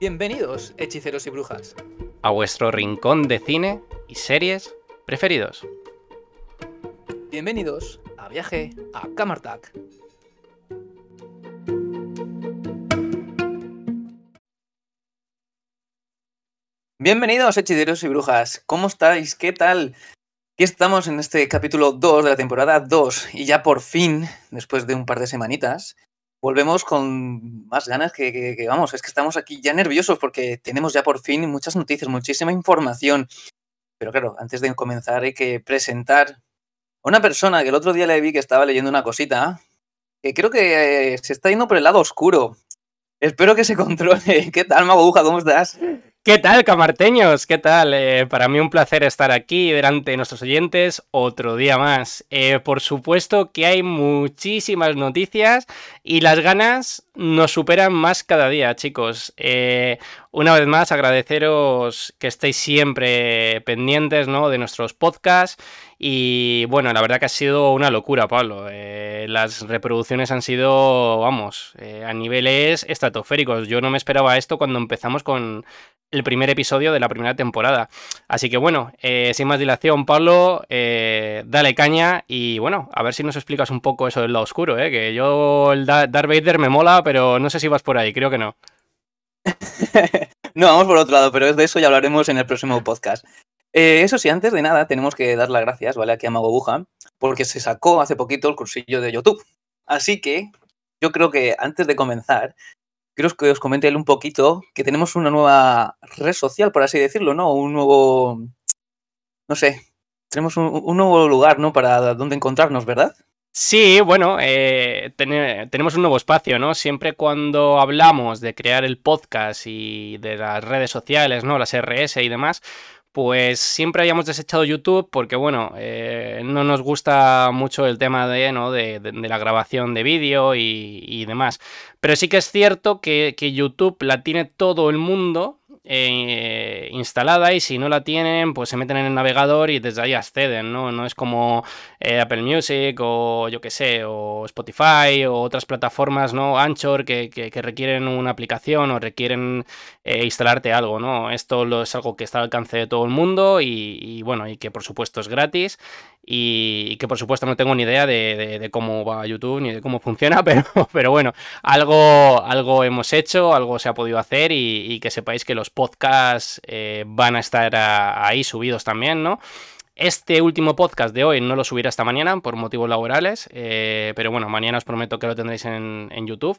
Bienvenidos, hechiceros y brujas. A vuestro rincón de cine y series preferidos. Bienvenidos a Viaje a Camartac. Bienvenidos, hechiceros y brujas. ¿Cómo estáis? ¿Qué tal? Aquí estamos en este capítulo 2 de la temporada 2 y ya por fin, después de un par de semanitas, volvemos con más ganas que, vamos, es que estamos aquí ya nerviosos porque tenemos ya por fin muchas noticias, muchísima información. Pero claro, antes de comenzar hay que presentar a una persona que el otro día le vi que estaba leyendo una cosita que creo que eh, se está yendo por el lado oscuro. Espero que se controle. ¿Qué tal, Maguja? ¿Cómo estás? ¿Qué tal, camarteños? ¿Qué tal? Eh, para mí un placer estar aquí delante de nuestros oyentes otro día más. Eh, por supuesto que hay muchísimas noticias y las ganas nos superan más cada día, chicos. Eh, una vez más, agradeceros que estéis siempre pendientes ¿no? de nuestros podcasts. Y bueno, la verdad que ha sido una locura, Pablo. Las reproducciones han sido, vamos, a niveles estratosféricos. Yo no me esperaba esto cuando empezamos con el primer episodio de la primera temporada. Así que bueno, eh, sin más dilación, Pablo, eh, dale caña y bueno, a ver si nos explicas un poco eso del lado oscuro, ¿eh? que yo el Da- Darth Vader me mola, pero no sé si vas por ahí, creo que no. no, vamos por otro lado, pero de eso ya hablaremos en el próximo podcast. Eh, eso sí, antes de nada, tenemos que dar las gracias, ¿vale? Aquí a Mago Buja, porque se sacó hace poquito el cursillo de YouTube. Así que yo creo que antes de comenzar, quiero que os comente él un poquito que tenemos una nueva red social, por así decirlo, ¿no? Un nuevo. No sé. Tenemos un, un nuevo lugar, ¿no? Para dónde encontrarnos, ¿verdad? Sí, bueno, eh, tene- tenemos un nuevo espacio, ¿no? Siempre cuando hablamos de crear el podcast y de las redes sociales, ¿no? Las RS y demás, pues siempre habíamos desechado YouTube porque, bueno, eh, no nos gusta mucho el tema de, ¿no? de, la grabación de vídeo y, demás. Pero sí que es cierto que YouTube la tiene todo el mundo eh, instalada y si no la tienen, pues se meten en el navegador y desde ahí acceden, ¿no? No es como eh, Apple Music o yo que sé, o Spotify o otras plataformas, ¿no? Anchor que, que- requieren una aplicación o requieren eh, instalarte algo, ¿no? Esto lo, es algo que está al alcance de todo el mundo y, bueno, y que por supuesto es gratis y, que por supuesto no tengo ni idea de, cómo va YouTube ni de cómo funciona, pero, pero bueno, algo, algo hemos hecho, algo se ha podido hacer y, y que sepáis que los podcasts eh, van a estar ahí subidos también, ¿no? Este último podcast de hoy no lo subiré hasta mañana por motivos laborales, eh, pero bueno, mañana os prometo que lo tendréis en, YouTube.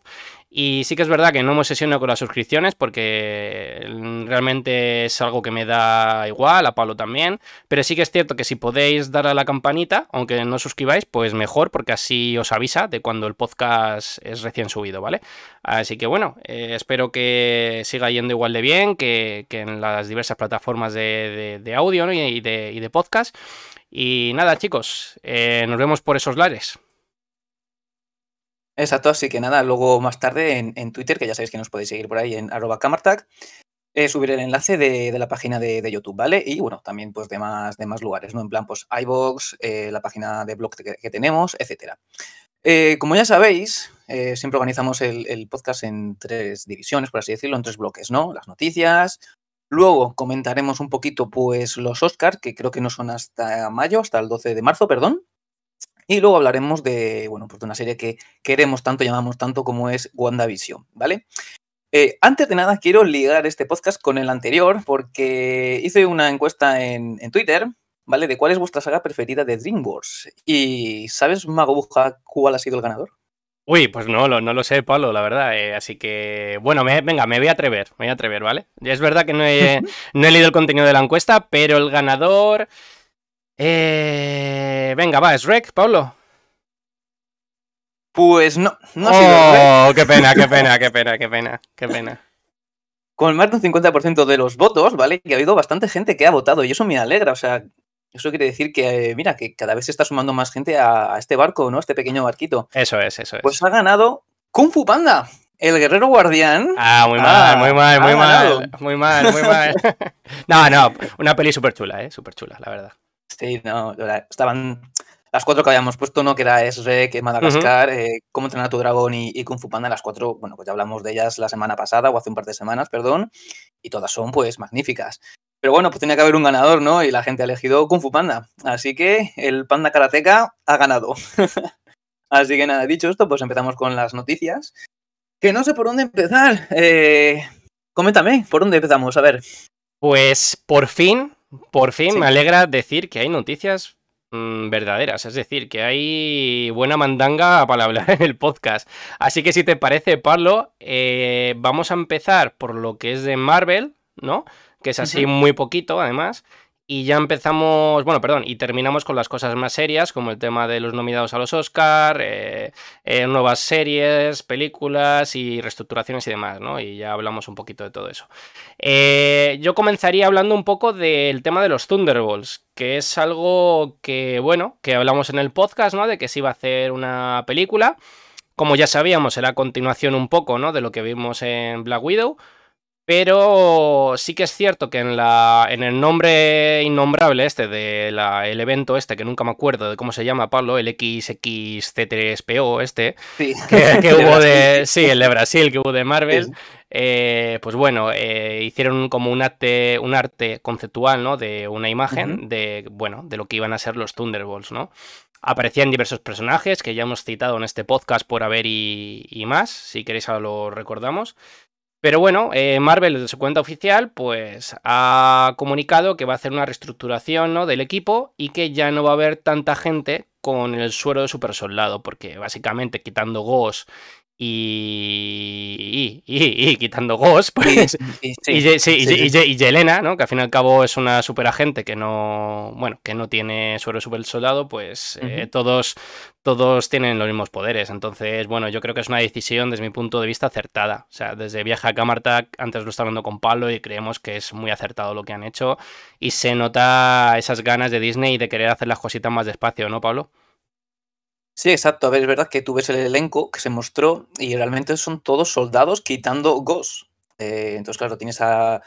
Y sí que es verdad que no me obsesiono con las suscripciones porque mm, realmente es algo que me da igual, a Pablo también. Pero sí que es cierto que si podéis dar a la campanita, aunque no suscribáis, pues mejor porque así os avisa de cuando el podcast es recién subido, ¿vale? Así que bueno, eh, espero que siga yendo igual de bien que, en las diversas plataformas de, audio y de podcast. Y nada, chicos, eh, nos vemos por esos lares. Exacto, así que nada, luego más tarde en, Twitter, que ya sabéis que nos podéis seguir por ahí en arroba camartag, eh, subiré el enlace de, la página de, YouTube, ¿vale? Y bueno, también pues de más, de más lugares, ¿no? En plan, pues iVoox, eh, la página de blog que, tenemos, etcétera. Como ya sabéis, siempre organizamos el, el podcast en tres divisiones, por así decirlo, en tres bloques, ¿no? Las noticias, luego comentaremos un poquito, pues, los Oscars, que creo que no son hasta mayo, hasta el 12 de marzo, perdón. Y luego hablaremos de, bueno, pues de una serie que queremos tanto, llamamos tanto como es WandaVision, ¿vale? Eh, antes de nada, quiero ligar este podcast con el anterior, porque hice una encuesta en, Twitter, ¿vale? De cuál es vuestra saga preferida de DreamWorks. Y ¿sabes, Mago Buja, cuál ha sido el ganador? Uy, pues no, lo- no lo sé, Pablo, la verdad. eh, así que, bueno, me- venga, me voy a atrever, me voy a atrever, ¿vale? Es verdad que no he, no he leído el contenido de la encuesta, pero el ganador... eh, venga, va, es Rec, Pablo. Pues no, no ha sido. Oh, qué pena, qué pena, qué pena, qué pena, qué pena. Con más de un 50% de los votos, ¿vale? Que ha habido bastante gente que ha votado y eso me alegra, o sea, eso quiere decir que, eh, mira, que cada vez se está sumando más gente a, a este barco, ¿no? A este pequeño barquito. Eso es, eso es. Pues ha ganado Kung Fu Panda, el guerrero guardián. Ah, muy Ah, mal, muy mal, muy mal, muy mal, muy mal. No, no, una peli súper chula, ¿eh? Súper chula, la verdad. Sí, no, estaban las cuatro que habíamos puesto, ¿no? Que era Esrek, Madagascar, eh, Cómo entrenar a tu dragón y, Kung Fu Panda. Las cuatro, bueno, pues ya hablamos de ellas la semana pasada o hace un par de semanas, perdón. Y todas son, pues, magníficas. Pero bueno, pues tenía que haber un ganador, ¿no? Y la gente ha elegido Kung Fu Panda. Así que el Panda Karateka ha ganado. Así que nada, dicho esto, pues empezamos con las noticias. Que no sé por dónde empezar. Eh, coméntame, ¿por dónde empezamos? A ver. Pues por fin, por fin me alegra decir que hay noticias mm, verdaderas, es decir, que hay buena mandanga para hablar en el podcast. Así que si te parece, Pablo, eh, vamos a empezar por lo que es de Marvel, ¿no? Que es así muy poquito, además. Y ya empezamos, bueno, perdón, y terminamos con las cosas más serias, como el tema de los nominados a los Oscar, eh, eh, nuevas series, películas y reestructuraciones y demás, ¿no? Y ya hablamos un poquito de todo eso. Eh, yo comenzaría hablando un poco del tema de los Thunderbolts, que es algo que, bueno, que hablamos en el podcast, ¿no? De que se iba a hacer una película. Como ya sabíamos, era continuación un poco, ¿no? De lo que vimos en Black Widow. Pero sí que es cierto que en, la, en el nombre innombrable este del el evento este, que nunca me acuerdo de cómo se llama, Pablo, el XXC3PO este, que, hubo de... Sí, el de Brasil, que hubo de Marvel. Eh, pues bueno, eh, hicieron como un arte, un arte conceptual, ¿no? De una imagen de, bueno, de lo que iban a ser los Thunderbolts, ¿no? Aparecían diversos personajes que ya hemos citado en este podcast por haber y, y más, si queréis ahora lo recordamos. Pero bueno, eh, Marvel desde su cuenta oficial pues ha comunicado que va a hacer una reestructuración ¿no? del equipo y que ya no va a haber tanta gente con el suero de super soldado, porque básicamente quitando Ghost y, y, quitando Ghost, pues, y, y, Yelena, ¿no? que al fin y al cabo es una super agente que no, bueno, que no tiene suero super soldado, pues eh, todos, todos tienen los mismos poderes. Entonces, bueno, yo creo que es una decisión desde mi punto de vista acertada. O sea, desde Viaje a Camarta, antes lo estaba hablando con Pablo y creemos que es muy acertado lo que han hecho y se nota esas ganas de Disney de querer hacer las cositas más despacio, ¿no, Pablo? Sí, exacto. A ver, es verdad que tú ves el elenco que se mostró y realmente son todos soldados quitando Ghost. Eh, entonces, claro, tienes a,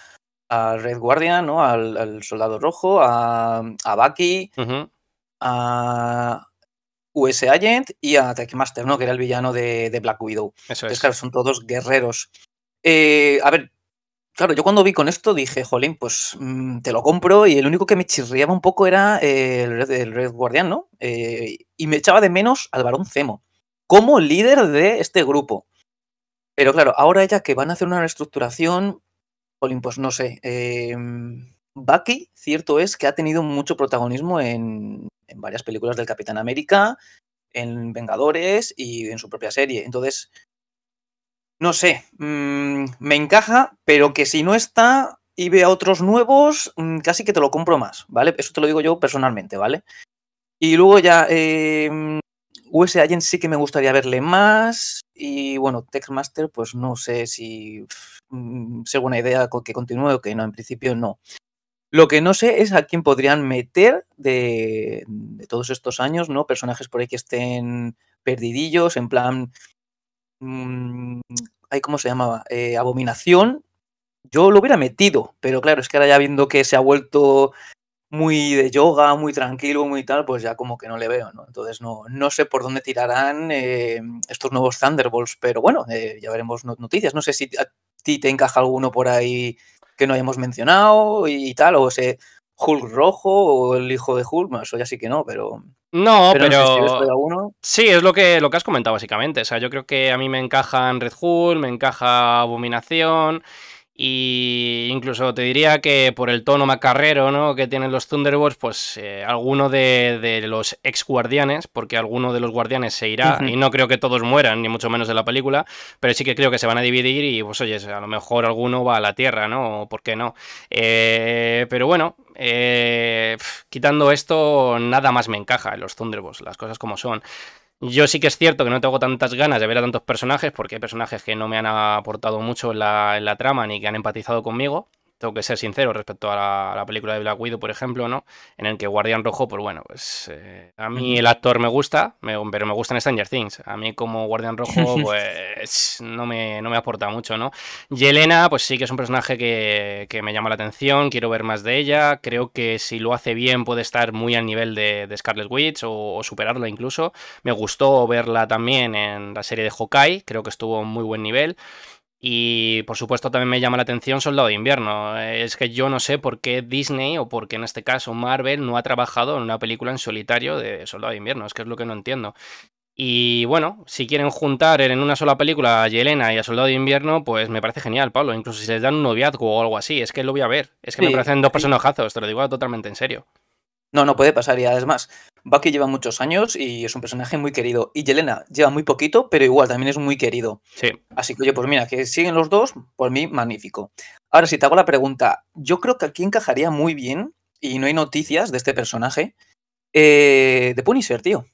Red Guardian, ¿no? Al, soldado rojo, a, a Bucky, a US Agent y a Techmaster, ¿no? Que era el villano de, Black Widow. Eso Entonces, claro, son todos guerreros. Eh, a ver, Claro, yo cuando vi con esto dije, jolín, pues mm, te lo compro y el único que me chirriaba un poco era eh, el, Red, Guardian, ¿no? Eh, y me echaba de menos al varón Zemo, como líder de este grupo. Pero claro, ahora ya que van a hacer una reestructuración, jolín, pues no sé. Eh, Bucky, cierto es que ha tenido mucho protagonismo en, en varias películas del Capitán América, en Vengadores y en su propia serie. Entonces, no sé, mm, me encaja, pero que si no está y ve a otros nuevos, mm, casi que te lo compro más, ¿vale? Eso te lo digo yo personalmente, ¿vale? Y luego ya, eh, US Agent sí que me gustaría verle más. Y bueno, Textmaster, pues no sé si mm, es buena idea que continúe o que no, en principio no. Lo que no sé es a quién podrían meter de, de todos estos años, ¿no? Personajes por ahí que estén perdidillos, en plan, mmm, ¿cómo se llamaba? Eh, Abominación, yo lo hubiera metido, pero claro, es que ahora ya viendo que se ha vuelto muy de yoga, muy tranquilo, muy tal, pues ya como que no le veo, ¿no? Entonces no, no sé por dónde tirarán eh, estos nuevos Thunderbolts, pero bueno, eh, ya veremos noticias. No sé si a ti te encaja alguno por ahí que no hayamos mencionado y, tal, o ese Hulk rojo o el hijo de Hulk, eso ya sí que no, pero... No, pero... sí, es lo que, lo que has comentado básicamente. O sea, yo creo que a mí me encajan Red Hulk, me encaja Abominación y incluso te diría que por el tono macarrero ¿no? que tienen los Thunderbolts, pues eh, alguno de, los ex guardianes, porque alguno de los guardianes se irá, y no creo que todos mueran, ni mucho menos en la película, pero sí que creo que se van a dividir y pues oye, a lo mejor alguno va a la Tierra, ¿no? ¿Por qué no? Eh, pero bueno, eh, quitando esto, nada más me encaja en los Thunderbolts, las cosas como son. Yo sí que es cierto que no tengo tantas ganas de ver a tantos personajes, porque hay personajes que no me han aportado mucho en la, trama ni que han empatizado conmigo. Tengo que ser sincero respecto a la, película de Black Widow, por ejemplo, ¿no? En el que Guardián Rojo, pues bueno, pues eh, a mí el actor me gusta, pero me gustan Stranger Things. A mí como Guardián Rojo, pues no me, no me aporta mucho, ¿no? Yelena, pues sí que es un personaje que, me llama la atención, quiero ver más de ella. Creo que si lo hace bien puede estar muy al nivel de, Scarlet Witch o, o superarlo incluso. Me gustó verla también en la serie de Hawkeye, creo que estuvo a muy buen nivel. Y por supuesto también me llama la atención Soldado de Invierno. Es que yo no sé por qué Disney o por qué en este caso Marvel no ha trabajado en una película en solitario de Soldado de Invierno. Es que es lo que no entiendo. Y bueno, si quieren juntar en una sola película a Yelena y a Soldado de Invierno, pues me parece genial, Pablo. Incluso si les dan un noviazgo o algo así, es que lo voy a ver. Es que me parecen dos personajazos, te lo digo totalmente en serio. No, no puede pasar. Y además, Bucky lleva muchos años y es un personaje muy querido. Y Yelena lleva muy poquito, pero igual también es muy querido. Sí. Así que, oye, pues mira, que siguen los dos, por mí, magnífico. Ahora, si te hago la pregunta, yo creo que aquí encajaría muy bien, y no hay noticias de este personaje, eh, de Punisher, tío.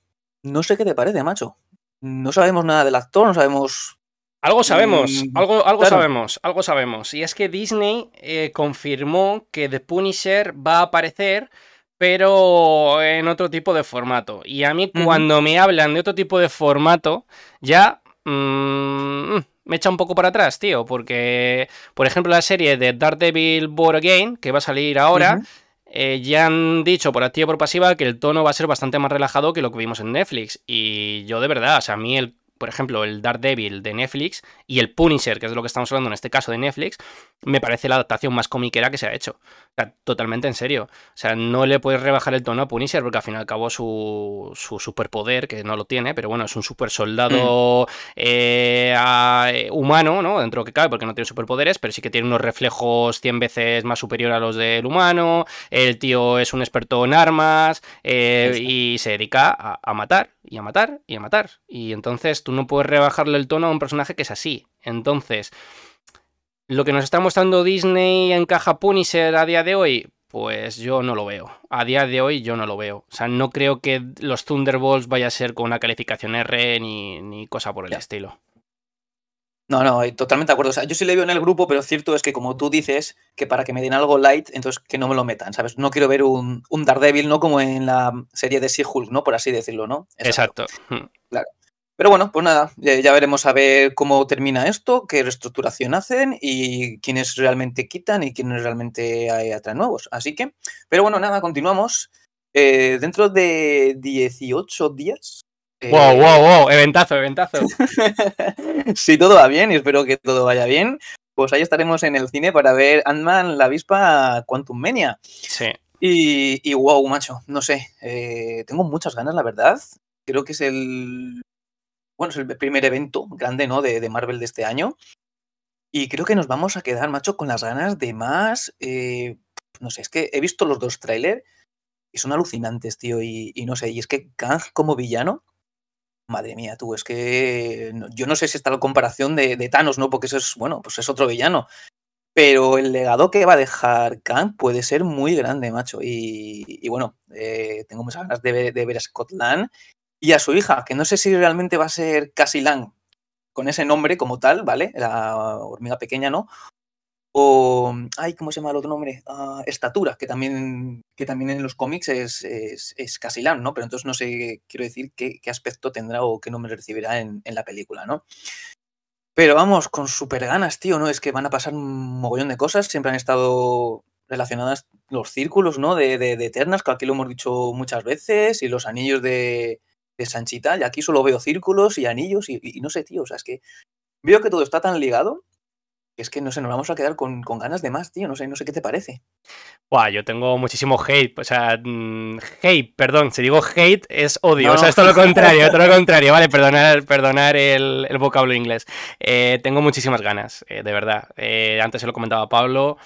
No sé qué te parece, macho. No sabemos nada del actor, no sabemos algo sabemos, mm, algo, algo sabemos, algo sabemos. Y es que Disney eh, confirmó que The Punisher va a aparecer pero en otro tipo de formato. Y a mí cuando me hablan de otro tipo de formato, ya mm, me echa un poco para atrás, tío, porque, por ejemplo, la serie de Daredevil Born Again, que va a salir ahora, eh, ya han dicho por activa y por pasiva que el tono va a ser bastante más relajado que lo que vimos en Netflix. Y yo de verdad, o sea, a mí el por ejemplo, el Daredevil de Netflix y el Punisher, que es de lo que estamos hablando en este caso de Netflix, me parece la adaptación más comiquera que se ha hecho. O sea, totalmente en serio. O sea, no le puedes rebajar el tono a Punisher porque al fin y al cabo su, su superpoder, que no lo tiene, pero bueno, es un super soldado mm. eh, eh, humano, ¿no? Dentro de lo que cabe, porque no tiene superpoderes, pero sí que tiene unos reflejos 100 veces más superior a los del humano. El tío es un experto en armas eh, y se dedica a, a matar y a matar y a matar. Y entonces tú no puedes rebajarle el tono a un personaje que es así. Entonces, lo que nos está mostrando Disney encaja Punisher a día de hoy, pues yo no lo veo. A día de hoy yo no lo veo. O sea, no creo que los Thunderbolts vaya a ser con una calificación R ni, ni cosa por el estilo. No, no, totalmente de acuerdo. O sea, yo sí le veo en el grupo, pero cierto es que como tú dices, que para que me den algo light, entonces que no me lo metan, ¿sabes? No quiero ver un, un Daredevil, ¿no? Como en la serie de She-Hulk, ¿no? Por así decirlo, ¿no? Exacto. Hmm. Claro. Pero bueno, pues nada, ya, veremos a ver cómo termina esto, qué reestructuración hacen y quiénes realmente quitan y quiénes realmente atraen nuevos. Así que, pero bueno, nada, continuamos. Eh, dentro de 18 días Wow, wow, wow, eventazo, eventazo. si todo va bien, y espero que todo vaya bien, pues ahí estaremos en el cine para ver Ant-Man, la avispa Quantum Mania. Sí. Y, wow, macho, no sé, eh, tengo muchas ganas, la verdad. Creo que es el, bueno, es el primer evento grande, ¿no? De, Marvel de este año. Y creo que nos vamos a quedar, macho, con las ganas de más. Eh, no sé, es que he visto los dos trailers y son alucinantes, tío. Y, y no sé, y es que Kang como villano Madre mía, tú, es que yo no sé si está la comparación de, Thanos, ¿no? Porque eso es, bueno, pues es otro villano. Pero el legado que va a dejar Kang puede ser muy grande, macho. Y, bueno, eh, tengo muchas ganas de ver, de ver, a Scott Lang y a su hija, que no sé si realmente va a ser Cassie Lang con ese nombre como tal, ¿vale? La hormiga pequeña, ¿no? O, ay, ¿cómo se llama el otro nombre? Ah, estatura, que también, que también en los cómics es, es, Casilán, ¿no? Pero entonces no sé, quiero decir, qué, aspecto tendrá o qué nombre recibirá en, en, la película, ¿no? Pero vamos, con super ganas, tío, ¿no? Es que van a pasar un mogollón de cosas, siempre han estado relacionadas los círculos, ¿no? De, de, de Eternas, que aquí lo hemos dicho muchas veces, y los anillos de, de Sanchita, y aquí solo veo círculos y anillos, y, y no sé, tío, o sea, es que veo que todo está tan ligado es que no sé, nos vamos a quedar con, ganas de más, tío. No sé, no sé qué te parece. Buah, yo tengo muchísimo hate. O sea, mm, hate, perdón. Si digo hate es odio. O sea, es todo lo contrario, todo lo contrario. Vale, perdonar, perdonar el, el vocablo inglés. Eh, tengo muchísimas ganas, eh, de verdad. Eh, antes se lo comentaba Pablo.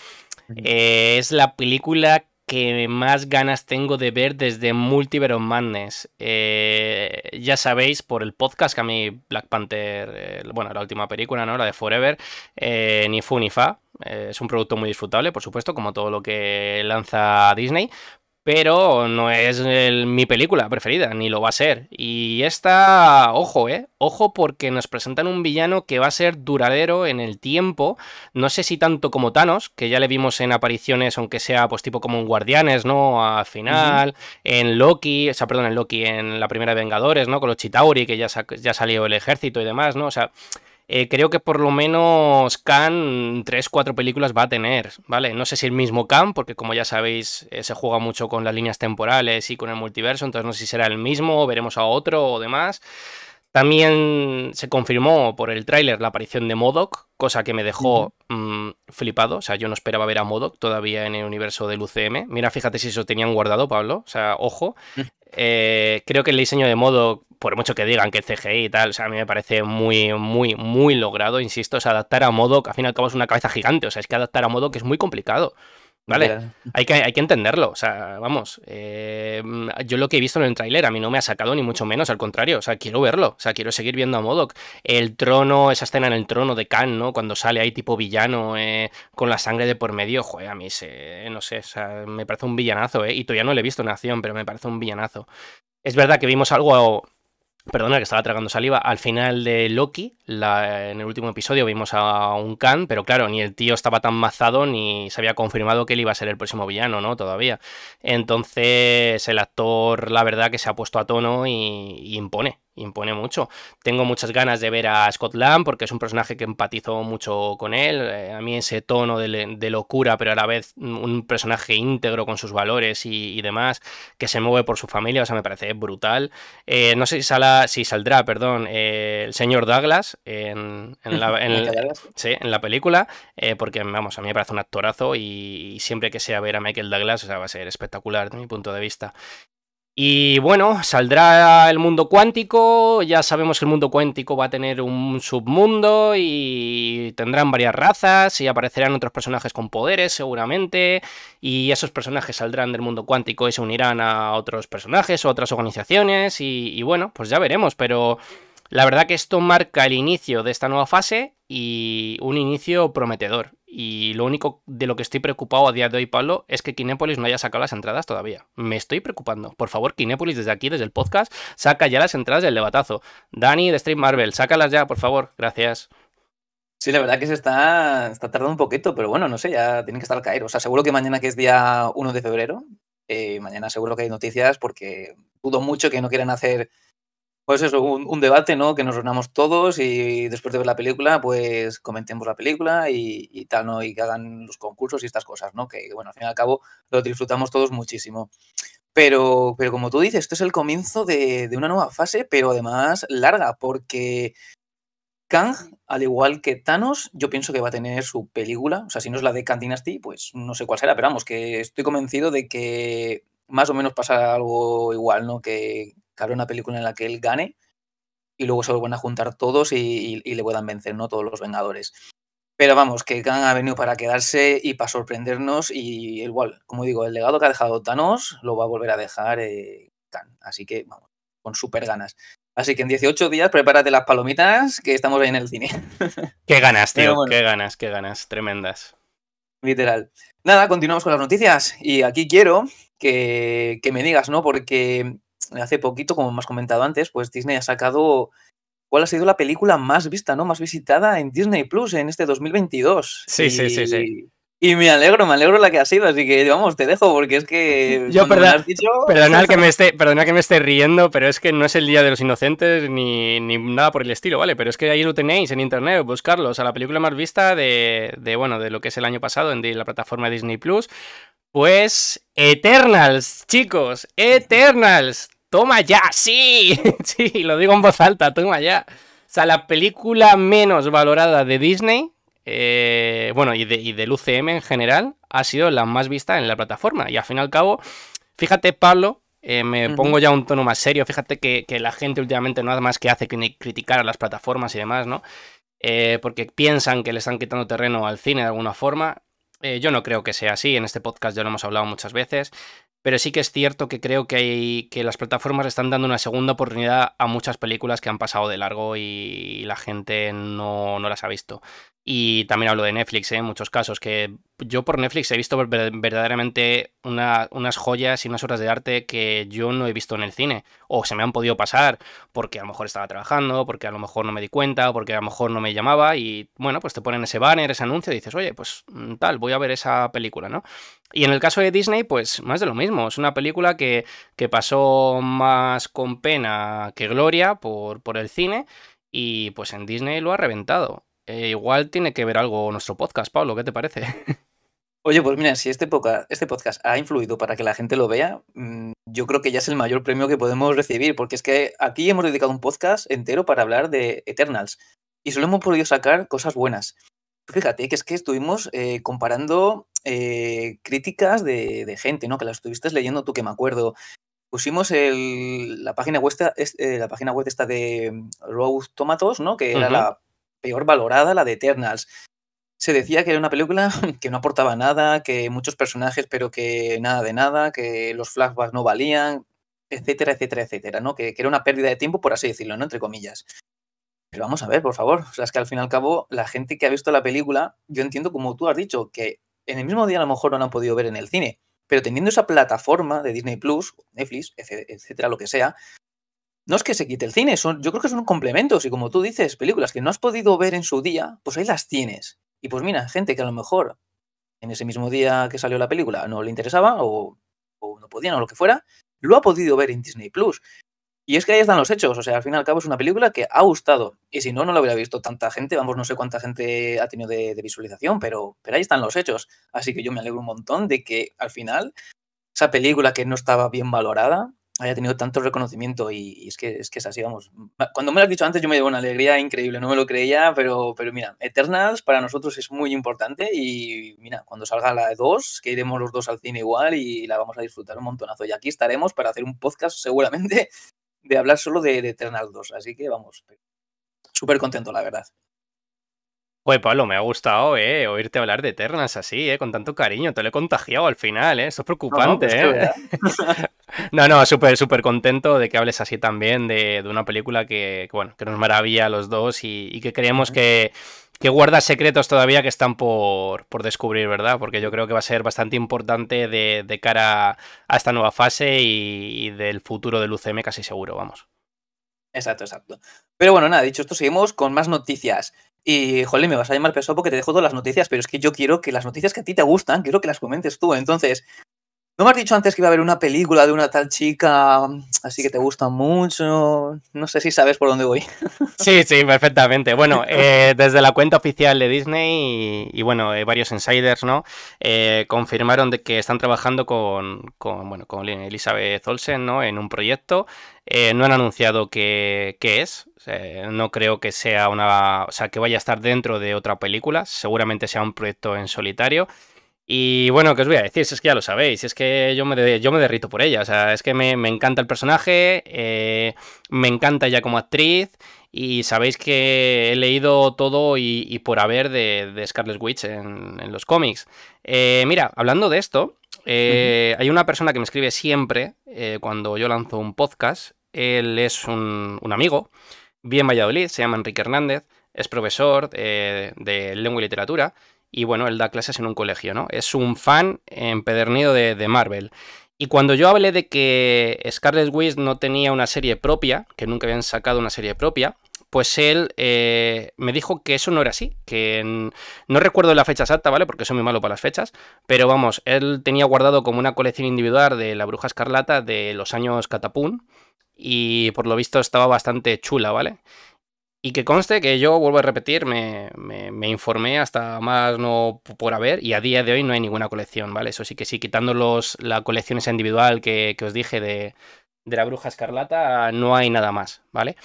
es la película que más ganas tengo de ver desde Multiverse Madness. Eh, ya sabéis por el podcast que a mí Black Panther, eh, bueno, la última película, ¿no? La de Forever, eh, ni fu ni fa. es un producto muy disfrutable, por supuesto, como todo lo que lanza Disney. Pero no es mi película preferida, ni lo va a ser. Y esta, ojo, eh, ojo porque nos presentan un villano que va a ser duradero en el tiempo, no sé si tanto como Thanos, que ya le vimos en apariciones, aunque sea pues tipo como en Guardianes, ¿no? Al final, en Loki, o sea, perdón, en Loki, en la primera Vengadores, ¿no? Con los Chitauri, que ya, ya salió el ejército y demás, ¿no? O sea... Eh, creo que por lo menos Khan 3-4 películas va a tener, ¿vale? No sé si el mismo Khan, porque como ya sabéis, eh, se juega mucho con las líneas temporales y con el multiverso, entonces no sé si será el mismo, o veremos a otro o demás. También se confirmó por el tráiler la aparición de Modok, cosa que me dejó mm, flipado. O sea, yo no esperaba ver a Modok todavía en el universo del UCM. Mira, fíjate si eso tenían guardado, Pablo. O sea, ojo. Eh, creo que el diseño de Modok por mucho que digan que CGI y tal, o sea, a mí me parece muy, muy, muy logrado, insisto, o sea, adaptar a modo, que al fin y al cabo es una cabeza gigante, o sea, es que adaptar a modo que es muy complicado. ¿Vale? Hay que, hay que entenderlo. O sea, vamos. Eh, yo lo que he visto en el tráiler a mí no me ha sacado ni mucho menos, al contrario. O sea, quiero verlo. O sea, quiero seguir viendo a Modok. El trono, esa escena en el trono de Khan, ¿no? Cuando sale ahí tipo villano eh, con la sangre de por medio. Joder, a mí se, no sé. O sea, me parece un villanazo, ¿eh? Y todavía no le he visto en acción, pero me parece un villanazo. Es verdad que vimos algo Perdona que estaba tragando saliva. Al final de Loki, en el último episodio, vimos a un Khan, pero claro, ni el tío estaba tan mazado ni se había confirmado que él iba a ser el próximo villano, ¿no? Todavía. Entonces, el actor, la verdad, que se ha puesto a tono y impone impone mucho. Tengo muchas ganas de ver a Scott Lamb porque es un personaje que empatizo mucho con él. Eh, a mí ese tono de, locura, pero a la vez un personaje íntegro con sus valores y, demás, que se mueve por su familia, o sea, me parece brutal. Eh, no sé si, si saldrá, perdón, eh, el señor Douglas en, la, en, la, película, porque, vamos, a mí me parece un actorazo y, siempre que sea ver a Michael Douglas, o sea, va a ser espectacular desde mi punto de vista. Y bueno, saldrá el mundo cuántico, ya sabemos que el mundo cuántico va a tener un submundo y tendrán varias razas y aparecerán otros personajes con poderes seguramente y esos personajes saldrán del mundo cuántico y se unirán a otros personajes o otras organizaciones y, y bueno, pues ya veremos, pero la verdad que esto marca el inicio de esta nueva fase y un inicio prometedor. Y lo único de lo que estoy preocupado a día de hoy, Pablo, es que Kinépolis no haya sacado las entradas todavía. Me estoy preocupando. Por favor, Kinépolis, desde aquí, desde el podcast, saca ya las entradas del debatazo. Dani de Stream Marvel, sácalas ya, por favor. Gracias. Sí, la verdad que se está, está tardando un poquito, pero bueno, no sé, ya tienen que estar al caer. O sea, seguro que mañana, que es día 1 de febrero, eh, mañana seguro que hay noticias porque dudo mucho que no quieran hacer pues eso, un, debate, ¿no? Que nos reunamos todos y después de ver la película, pues comentemos la película y, tal, ¿no? Y que hagan los concursos y estas cosas, ¿no? Que, bueno, al fin y al cabo lo disfrutamos todos muchísimo. Pero, pero como tú dices, esto es el comienzo de, una nueva fase, pero además larga, porque Kang, al igual que Thanos, yo pienso que va a tener su película. O sea, si no es la de Kang Dynasty, pues no sé cuál será, pero vamos, que estoy convencido de que más o menos pasa algo igual, ¿no? Que, que habrá una película en la que él gane y luego se vuelvan a juntar todos y, le puedan vencer, ¿no? Todos los Vengadores. Pero vamos, que Khan ha venido para quedarse y para sorprendernos y igual, como digo, el legado que ha dejado Thanos lo va a volver a dejar eh, Khan. Así que vamos, con súper ganas. Así que en 18 días prepárate las palomitas que estamos ahí en el cine. Qué ganas, tío, qué ganas, qué ganas, tremendas. Literal. Nada, continuamos con las noticias y aquí quiero que, que me digas, ¿no? Porque hace poquito, como hemos comentado antes, pues Disney ha sacado cuál ha sido la película más vista, ¿no? Más visitada en Disney Plus en este 2022. Sí, sí, sí, sí. Y me alegro, me alegro la que ha sido, así que vamos, te dejo porque es que. Yo, perdona, perdona, que me esté, perdona que me esté riendo, pero es que no es el Día de los Inocentes ni, nada por el estilo, ¿vale? Pero es que ahí lo tenéis en internet, buscarlo. O sea, la película más vista de, de bueno, de lo que es el año pasado en la plataforma Disney Plus. Pues Eternals, chicos, Eternals. Toma ya, sí, sí, lo digo en voz alta, toma ya. O sea, la película menos valorada de Disney, eh, bueno, y, de, del UCM en general, ha sido la más vista en la plataforma. Y al fin y al cabo, fíjate, Pablo, eh, me pongo ya un tono más serio, fíjate que, la gente últimamente nada más que hace que criticar a las plataformas y demás, ¿no? Eh, porque piensan que le están quitando terreno al cine de alguna forma. yo no creo que sea así, en este podcast ya lo hemos hablado muchas veces. Pero sí que es cierto que creo que, hay, que las plataformas están dando una segunda oportunidad a muchas películas que han pasado de largo y la gente no, las ha visto. Y también hablo de Netflix, ¿eh? en muchos casos, que yo por Netflix he visto verdaderamente unas joyas y unas obras de arte que yo no he visto en el cine, o se me han podido pasar porque a lo mejor estaba trabajando, porque a lo mejor no me di cuenta, porque a lo mejor no me llamaba, y bueno, pues te ponen ese banner, ese anuncio, y dices, oye, pues mm, tal, voy a ver esa película, ¿no? Y en el caso de Disney, pues más de lo mismo, es una película que, que pasó más con pena que gloria por, por el cine, y pues en Disney lo ha reventado. Eh, igual tiene que ver algo nuestro podcast, Pablo, ¿qué te parece? Oye, pues mira, si este, este podcast ha influido para que la gente lo vea, mm, yo creo que ya es el mayor premio que podemos recibir, porque es que aquí hemos dedicado un podcast entero para hablar de Eternals y solo hemos podido sacar cosas buenas. Fíjate que es que estuvimos eh, comparando eh, críticas de, gente, ¿no? Que las estuviste leyendo tú, que me acuerdo. Pusimos la página web, la página web esta de Rose Tomatoes, ¿no? Que era la peor valorada, la de Eternals. Se decía que era una película que no aportaba nada, que muchos personajes, pero que nada de nada, que los flashbacks no valían, etcétera, etcétera, etcétera, ¿no? Que, era una pérdida de tiempo, por así decirlo, ¿no? Entre comillas. Pero vamos a ver, por favor. O sea, es que al fin y al cabo, la gente que ha visto la película, yo entiendo, como tú has dicho, que en el mismo día a lo mejor no la han podido ver en el cine, pero teniendo esa plataforma de Disney Plus, Netflix, etcétera, lo que sea, no es que se quite el cine, son, yo creo que son complementos y como tú dices, películas que no has podido ver en su día, pues ahí las tienes. Y pues mira, gente que a lo mejor en ese mismo día que salió la película no le interesaba o, no podían o lo que fuera, lo ha podido ver en Disney Plus. Y es que ahí están los hechos, o sea, al fin y al cabo es una película que ha gustado. Y si no, no la hubiera visto tanta gente, vamos, no sé cuánta gente ha tenido de, de visualización, pero, pero ahí están los hechos. Así que yo me alegro un montón de que al final esa película que no estaba bien valorada, haya tenido tanto reconocimiento y, es, que, es que es así, vamos. Cuando me lo has dicho antes yo me llevo una alegría increíble, no me lo creía, pero, pero mira, Eternals para nosotros es muy importante y mira, cuando salga la 2, que iremos los dos al cine igual y la vamos a disfrutar un montonazo. Y aquí estaremos para hacer un podcast seguramente de hablar solo de, de Eternals 2, así que vamos, súper contento la verdad. Pues Pablo, me ha gustado, eh, oírte hablar de Eternas así, eh, con tanto cariño. Te lo he contagiado al final, eh. Esto es preocupante, no, pues eh. no, no, súper, súper contento de que hables así también de, una película que, bueno, que nos maravilla a los dos y, que creemos que, que, guarda secretos todavía que están por, por, descubrir, ¿verdad? Porque yo creo que va a ser bastante importante de, de cara a esta nueva fase y, y del futuro del UCM casi seguro, vamos. Exacto, exacto. Pero bueno, nada, dicho esto, seguimos con más noticias. Y, joder, me vas a llamar pesado porque te dejo todas las noticias, pero es que yo quiero que las noticias que a ti te gustan, quiero que las comentes tú. Entonces, ¿no me has dicho antes que iba a haber una película de una tal chica así que te gusta mucho? No sé si sabes por dónde voy. Sí, sí, perfectamente. Bueno, eh, desde la cuenta oficial de Disney y, bueno, eh, varios insiders, ¿no? Eh, confirmaron de que están trabajando con, con, bueno, con Elizabeth Olsen, ¿no? En un proyecto. no han anunciado qué, qué es, no creo que sea una. O sea, que vaya a estar dentro de otra película. Seguramente sea un proyecto en solitario. Y bueno, ¿qué os voy a decir? Si es que ya lo sabéis, es que yo me, yo me derrito por ella. O sea, es que me, encanta el personaje, eh, me encanta ella como actriz. Y sabéis que he leído todo y, por haber de, Scarlet Witch en, los cómics. Eh, mira, hablando de esto, eh, hay una persona que me escribe siempre cuando yo lanzo un podcast. Él es un, un amigo bien Valladolid, se llama Enrique Hernández, es profesor de, lengua y literatura y bueno, él da clases en un colegio, ¿no? Es un fan empedernido de, Marvel. Y cuando yo hablé de que Scarlet Witch no tenía una serie propia, que nunca habían sacado una serie propia, pues él eh, me dijo que eso no era así, que no recuerdo la fecha exacta, ¿vale? Porque soy muy malo para las fechas, pero vamos, él tenía guardado como una colección individual de la Bruja Escarlata de los años Catapún, y por lo visto estaba bastante chula, ¿vale? Y que conste que yo, vuelvo a repetir, me, informé hasta más no por haber y a día de hoy no hay ninguna colección, ¿vale? Eso sí que sí, quitando los, la colección esa individual que, que os dije de, de la bruja escarlata, no hay nada más, ¿vale?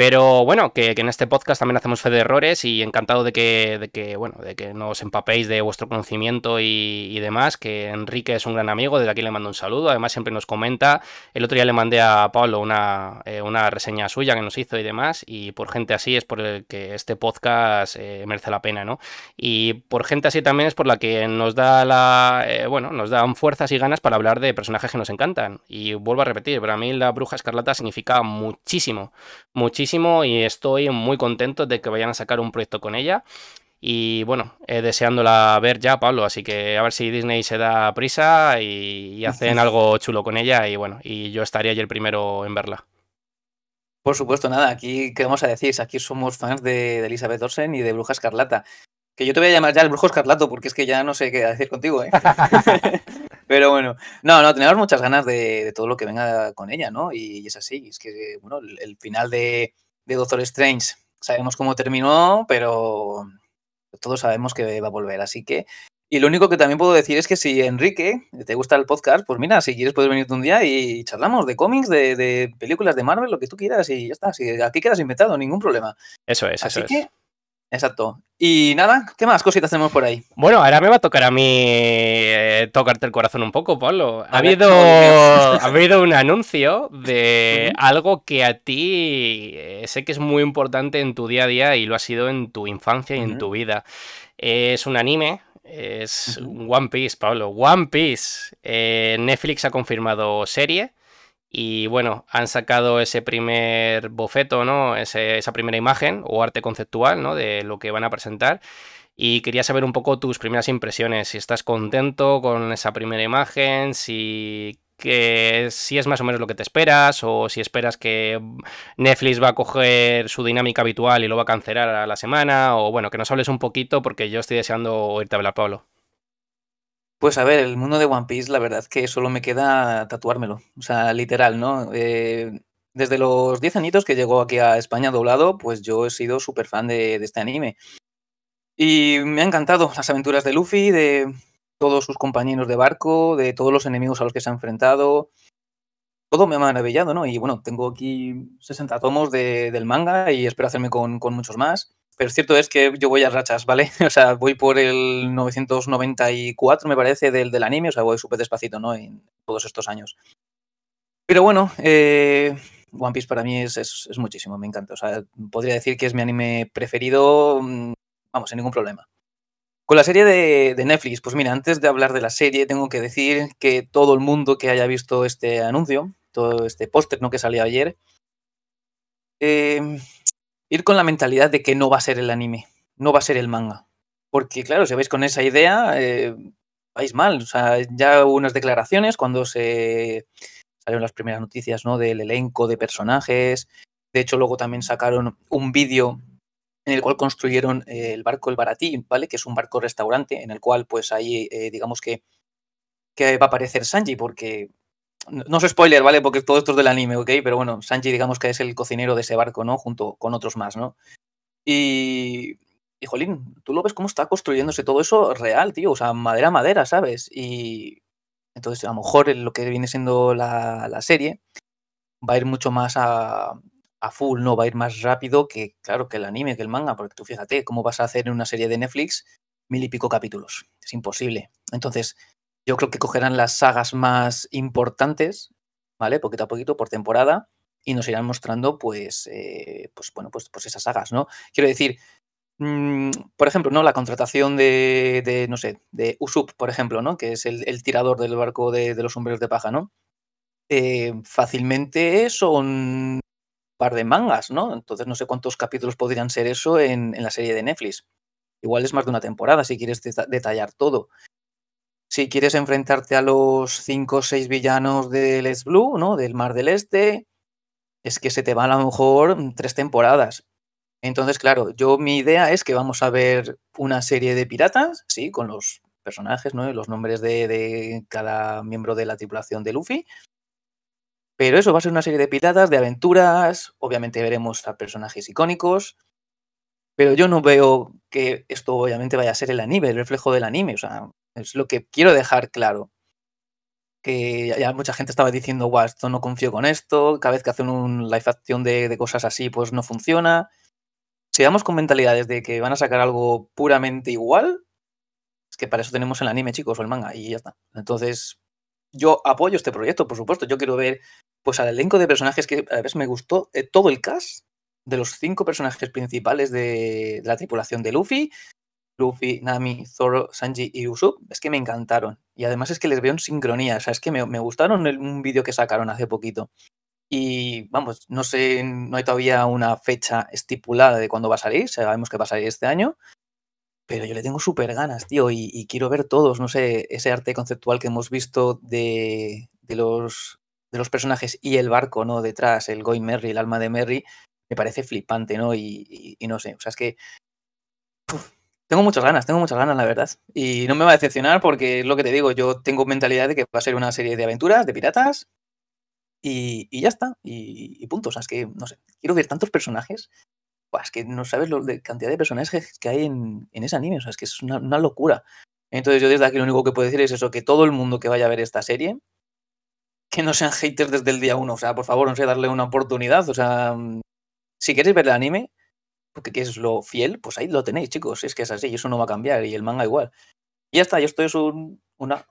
Pero bueno, que, en este podcast también hacemos fe de errores y encantado de que, de que bueno, de que nos empapéis de vuestro conocimiento y, demás, que Enrique es un gran amigo, desde aquí le mando un saludo, además siempre nos comenta, el otro día le mandé a Pablo una, eh, una reseña suya que nos hizo y demás, y por gente así es por el que este podcast eh, merece la pena, ¿no? Y por gente así también es por la que nos da la, eh, bueno, nos dan fuerzas y ganas para hablar de personajes que nos encantan. Y vuelvo a repetir, para mí la bruja escarlata significa muchísimo, muchísimo y estoy muy contento de que vayan a sacar un proyecto con ella. Y bueno, eh, deseándola ver ya, Pablo. Así que a ver si Disney se da prisa y, hacen algo chulo con ella. Y bueno, y yo estaría allí el primero en verla. Por supuesto, nada, aquí, ¿qué vamos a decir? Aquí somos fans de, Elizabeth Olsen y de Bruja Escarlata. Que yo te voy a llamar ya el Brujo Escarlato porque es que ya no sé qué decir contigo, ¿eh? Pero bueno, no, no, tenemos muchas ganas de, todo lo que venga con ella, ¿no? Y, es así, es que, bueno, el, final de, de Doctor Strange, sabemos cómo terminó, pero todos sabemos que va a volver. Así que, y lo único que también puedo decir es que si Enrique te gusta el podcast, pues mira, si quieres puedes venirte un día y charlamos de cómics, de, películas de Marvel, lo que tú quieras y ya está. Si aquí quedas inventado, ningún problema. Eso es, Así que, Exacto. Y nada, ¿qué más cositas tenemos por ahí? Bueno, ahora me va a tocar a mí eh, tocarte el corazón un poco, Pablo. Ha habido, ha habido un anuncio de algo que a ti eh, sé que es muy importante en tu día a día y lo ha sido en tu infancia y en tu vida. Es un anime, es One Piece, Pablo. One Piece. Eh, Netflix ha confirmado serie. Y bueno, han sacado ese primer bofeto, ¿no? esa primera imagen o arte conceptual, ¿no? De lo que van a presentar. Y quería saber un poco tus primeras impresiones, si estás contento con esa primera imagen, si que si es más o menos lo que te esperas o si esperas que Netflix va a coger su dinámica habitual y lo va a cancelar a la semana o bueno, que nos hables un poquito porque yo estoy deseando oírte hablar, Pablo. Pues a ver, el mundo de One Piece, la verdad que solo me queda tatuármelo. O sea, literal, ¿no? Eh, desde los 10 añitos que llegó aquí a España doblado, pues yo he sido súper fan de, este anime. Y me ha encantado las aventuras de Luffy, de todos sus compañeros de barco, de todos los enemigos a los que se ha enfrentado. Todo me ha maravillado, ¿no? Y bueno, tengo aquí 60 tomos del manga y espero hacerme con muchos más. Pero cierto es que yo voy a rachas, ¿vale? O sea, voy por el 994, me parece, del, del anime, o sea, voy súper despacito, ¿no? En todos estos años. Pero bueno, eh, One Piece para mí es, muchísimo, me encanta. O sea, podría decir que es mi anime preferido, mm, vamos, sin ningún problema. Con la serie de, de, Netflix, pues mira, antes de hablar de la serie, tengo que decir que todo el mundo que haya visto este anuncio, todo este póster ¿no? que salió ayer, eh, ir con la mentalidad de que no va a ser el anime, no va a ser el manga. Porque, claro, si vais con esa idea, eh, vais mal. O sea, ya hubo unas declaraciones cuando se salieron las primeras noticias ¿no? del elenco de personajes. De hecho, luego también sacaron un vídeo en el cual construyeron eh, el barco El Baratí, ¿vale? Que es un barco restaurante en el cual, pues ahí, eh, digamos que, que va a aparecer Sanji, porque no es spoiler, ¿vale? Porque todo esto es del anime, ¿ok? Pero bueno, Sanji digamos que es el cocinero de ese barco, ¿no? Junto con otros más, ¿no? Y, y jolín, tú lo ves cómo está construyéndose todo eso real, tío. O sea, madera madera, ¿sabes? Y entonces a lo mejor lo que viene siendo la, la serie va a ir mucho más a, a, full, ¿no? Va a ir más rápido que, claro, que el anime, que el manga. Porque tú fíjate, ¿cómo vas a hacer en una serie de Netflix mil y pico capítulos? Es imposible. Entonces, yo creo que cogerán las sagas más importantes, ¿vale? Poquito a poquito, por temporada, y nos irán mostrando, pues, eh, pues bueno, pues, pues esas sagas, ¿no? Quiero decir, mm, por ejemplo, ¿no? La contratación de, no sé, de Usup, por ejemplo, ¿no? Que es el, tirador del barco de, los sombreros de paja, ¿no? Eh, fácilmente son un par de mangas, ¿no? Entonces no sé cuántos capítulos podrían ser eso en, en la serie de Netflix. Igual es más de una temporada si quieres detallar todo si quieres enfrentarte a los 5 o 6 villanos del East Blue, ¿no? Del Mar del Este, es que se te van a lo mejor tres temporadas. Entonces, claro, yo mi idea es que vamos a ver una serie de piratas, sí, con los personajes, ¿no? Los nombres de, de cada miembro de la tripulación de Luffy. Pero eso va a ser una serie de piratas, de aventuras, obviamente veremos a personajes icónicos, pero yo no veo que esto obviamente vaya a ser el anime, el reflejo del anime. O sea, es lo que quiero dejar claro. Que ya mucha gente estaba diciendo, guau, esto no confío con esto, cada vez que hacen un live action de, cosas así, pues no funciona. Si vamos con mentalidades de que van a sacar algo puramente igual, es que para eso tenemos el anime, chicos, o el manga, y ya está. Entonces, yo apoyo este proyecto, por supuesto. Yo quiero ver, pues, al elenco de personajes que a veces me gustó eh, todo el cast de los cinco personajes principales de, de, la tripulación de Luffy. Luffy, Nami, Zoro, Sanji y Usopp, es que me encantaron. Y además es que les veo en sincronía, o sea, es que me, gustaron un vídeo que sacaron hace poquito. Y vamos, no sé, no hay todavía una fecha estipulada de cuándo va a salir, sabemos que va a salir este año. pero yo le tengo súper ganas, tío, y, quiero ver todos, no sé, ese arte conceptual que hemos visto de, los, de los personajes y el barco, ¿no? Detrás, el Going Merry, el alma de Merry, me parece flipante, ¿no? Y, no sé, o sea, es que tengo muchas ganas, tengo muchas ganas, la verdad. Y no me va a decepcionar porque es lo que te digo, yo tengo mentalidad de que va a ser una serie de aventuras, de piratas, y, ya está, y, punto. O sea, es que, no sé, quiero ver tantos personajes es que no sabes la cantidad de personajes que hay en, ese anime, o sea, es que es una, locura. Entonces yo desde aquí lo único que puedo decir es eso, que todo el mundo que vaya a ver esta serie, que no sean haters desde el día uno, o sea, por favor, no sé, darle una oportunidad, o sea, mm, si queréis ver el anime, porque que es lo fiel, pues ahí lo tenéis, chicos, es que es así, y eso no va a cambiar, y el manga igual. Y ya está, y esto es una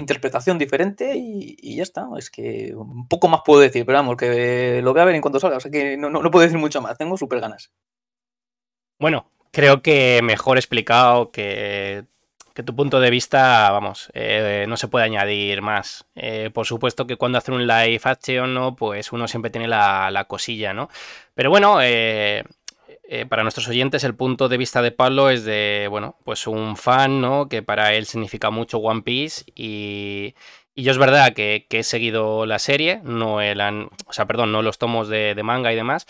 interpretación diferente y, ya está. Es que un poco más puedo decir, pero vamos, que lo voy a ver en cuanto salga. O sea que no, puedo decir mucho más. Tengo súper ganas. Bueno, creo que mejor explicado que, tu punto de vista, vamos, eh, no se puede añadir más. Eh, por supuesto que cuando hace un live action, ¿no? Pues uno siempre tiene la, la cosilla, ¿no? Pero bueno, eh, eh, para nuestros oyentes el punto de vista de Pablo es de, bueno, pues un fan, ¿no? Que para él significa mucho One Piece y, yo es verdad que, he seguido la serie, no el, o sea, perdón, no los tomos de, manga y demás,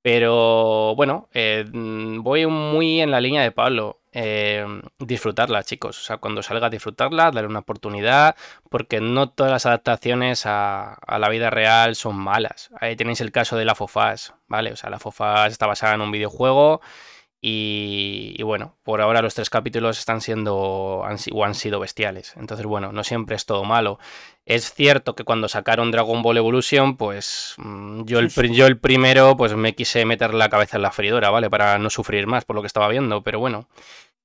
pero bueno, eh, voy muy en la línea de Pablo. Em, disfrutarla, chicos. O sea, cuando salga, disfrutarla, darle una oportunidad, porque no todas las adaptaciones a, la vida real son malas. Ahí tenéis el caso de la Fofas, ¿vale? O sea, la Fofas está basada en un videojuego y, bueno, por ahora los tres capítulos están siendo han, o han sido bestiales. Entonces, bueno, no siempre es todo malo. Es cierto que cuando sacaron Dragon Ball Evolution, pues mm, yo el, yo el primero, pues me quise meter la cabeza en la feridora, ¿vale? Para no sufrir más por lo que estaba viendo, pero bueno.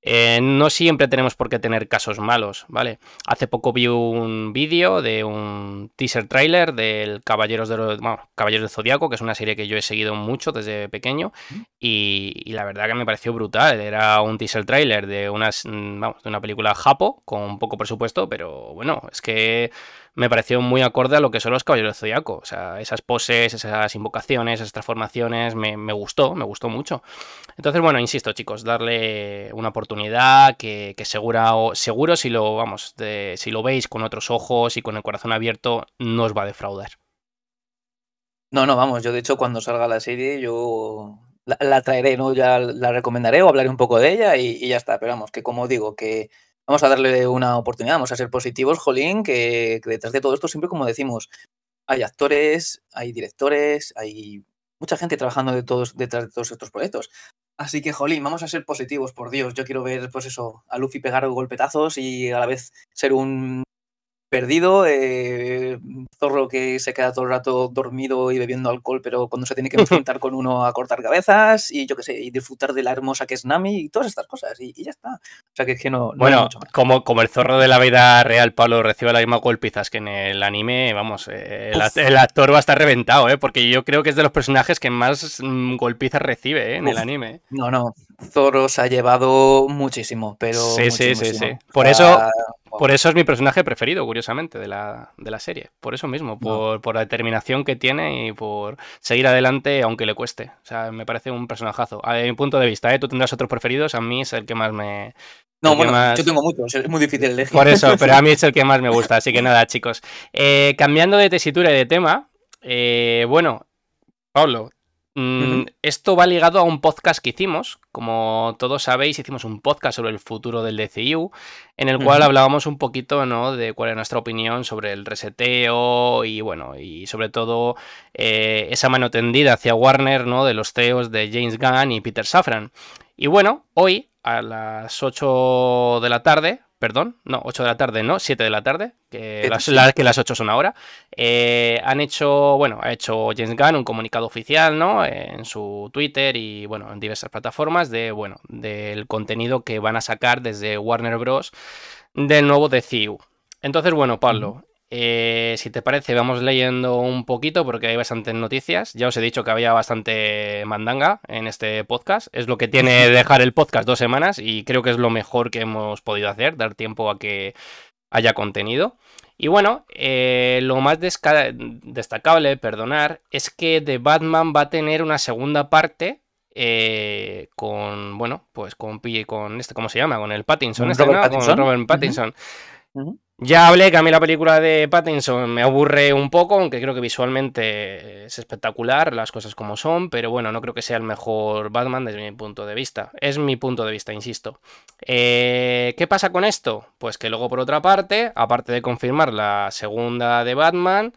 Eh, no siempre tenemos por qué tener casos malos, ¿vale? Hace poco vi un vídeo de un teaser trailer del Caballeros, de Caballeros del Zodiaco, que es una serie que yo he seguido mucho desde pequeño, y, la verdad que me pareció brutal. Era un teaser trailer de, unas, mm, de una película japo, con poco presupuesto, pero bueno, es que me pareció muy acorde a lo que son los Caballeros del Zodiaco. O sea, esas poses, esas invocaciones, esas transformaciones, me, gustó, me gustó mucho. Entonces, bueno, insisto, chicos, darle una oportunidad que, que seguro si lo, vamos, si lo veis con otros ojos y con el corazón abierto, no os va a defraudar. No, no, vamos, yo de hecho cuando salga la serie, yo la, traeré, ¿no? Ya la recomendaré o hablaré un poco de ella y ya está. Pero vamos, que como digo, que vamos a darle una oportunidad, vamos a ser positivos, Jolín, que, detrás de todo esto siempre, como decimos, hay actores, hay directores, hay mucha gente trabajando de todos, detrás de todos estos proyectos. Así que, Jolín, vamos a ser positivos, por Dios. Yo quiero ver, pues eso, a Luffy pegar golpetazos y a la vez ser un perdido, eh, zorro que se queda todo el rato dormido y bebiendo alcohol, pero cuando se tiene que enfrentar con uno a cortar cabezas y yo qué sé, y disfrutar de la hermosa que es Nami y todas estas cosas, y, ya está. O sea que es que no. bueno, Como, como el zorro de la vida real, Pablo, recibe la misma golpizas que en el anime, vamos, eh, el, actor va a estar reventado, ¿eh? porque yo creo que es de los personajes que más mm, golpizas recibe ¿eh? en el anime. No, no, Zoro se ha llevado muchísimo, pero. Sí, sí, sí, sí. Por eso. Por eso es mi personaje preferido, curiosamente, de la, de la serie. Por eso mismo, por, la determinación que tiene y por seguir adelante aunque le cueste. O sea, me parece un personajazo. A mi punto de vista, ¿eh? tú tendrás otros preferidos, a mí es el que más me... No, bueno, yo tengo muchos, es muy difícil elegir. Por eso, pero a mí es el que más me gusta, así que nada, chicos. Eh, cambiando de tesitura y de tema, eh, bueno, Pablo, Mm, esto va ligado a un podcast que hicimos. Como todos sabéis, hicimos un podcast sobre el futuro del DCU, en el cual hablábamos un poquito ¿no? de cuál era nuestra opinión sobre el reseteo y bueno, y sobre todo eh, esa mano tendida hacia Warner ¿no? de los CEOs de James Gunn y Peter Safran. Y bueno, hoy a las 8 de la tarde perdón, no, 8 de la tarde, no, 7 de la tarde, que, las, que las 8 son ahora, eh, han hecho, bueno, ha hecho James Gunn un comunicado oficial, ¿no? En su Twitter y, bueno, en diversas plataformas de, bueno, del contenido que van a sacar desde Warner Bros. del nuevo DCU. Entonces, bueno, Pablo, eh, si te parece, vamos leyendo un poquito porque hay bastantes noticias. Ya os he dicho que había bastante mandanga en este podcast. Es lo que tiene dejar el podcast dos semanas y creo que es lo mejor que hemos podido hacer, dar tiempo a que haya contenido. Y bueno, eh, lo más destacable, perdonar, es que The Batman va a tener una segunda parte eh, con, bueno, pues con, con este, ¿cómo se llama? Con el Pattinson, este, Robert Pattinson. Con Robert Pattinson. Ya hablé que a mí la película de Pattinson me aburre un poco, aunque creo que visualmente es espectacular, las cosas como son, pero bueno, no creo que sea el mejor Batman desde mi punto de vista. Es mi punto de vista, insisto. Eh, ¿Qué pasa con esto? Pues que luego, por otra parte, aparte de confirmar la segunda de Batman,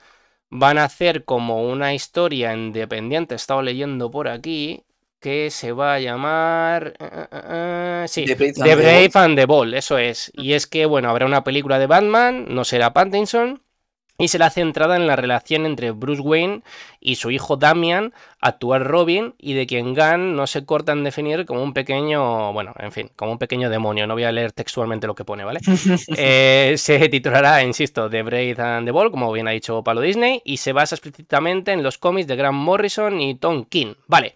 van a hacer como una historia independiente, he estado leyendo por aquí, que se va a llamar... Uh, sí, The Brave, and, the Ball, eso es. Y es que, bueno, habrá una película de Batman, no será Pattinson, y será centrada en la relación entre Bruce Wayne y su hijo Damian, actual Robin, y de quien Gunn no se corta en definir como un pequeño, bueno, en fin, como un pequeño demonio. No voy a leer textualmente lo que pone, ¿vale? eh, se titulará, insisto, The Brave and the Ball, como bien ha dicho Palo Disney, y se basa explícitamente en los cómics de Grant Morrison y Tom King. Vale.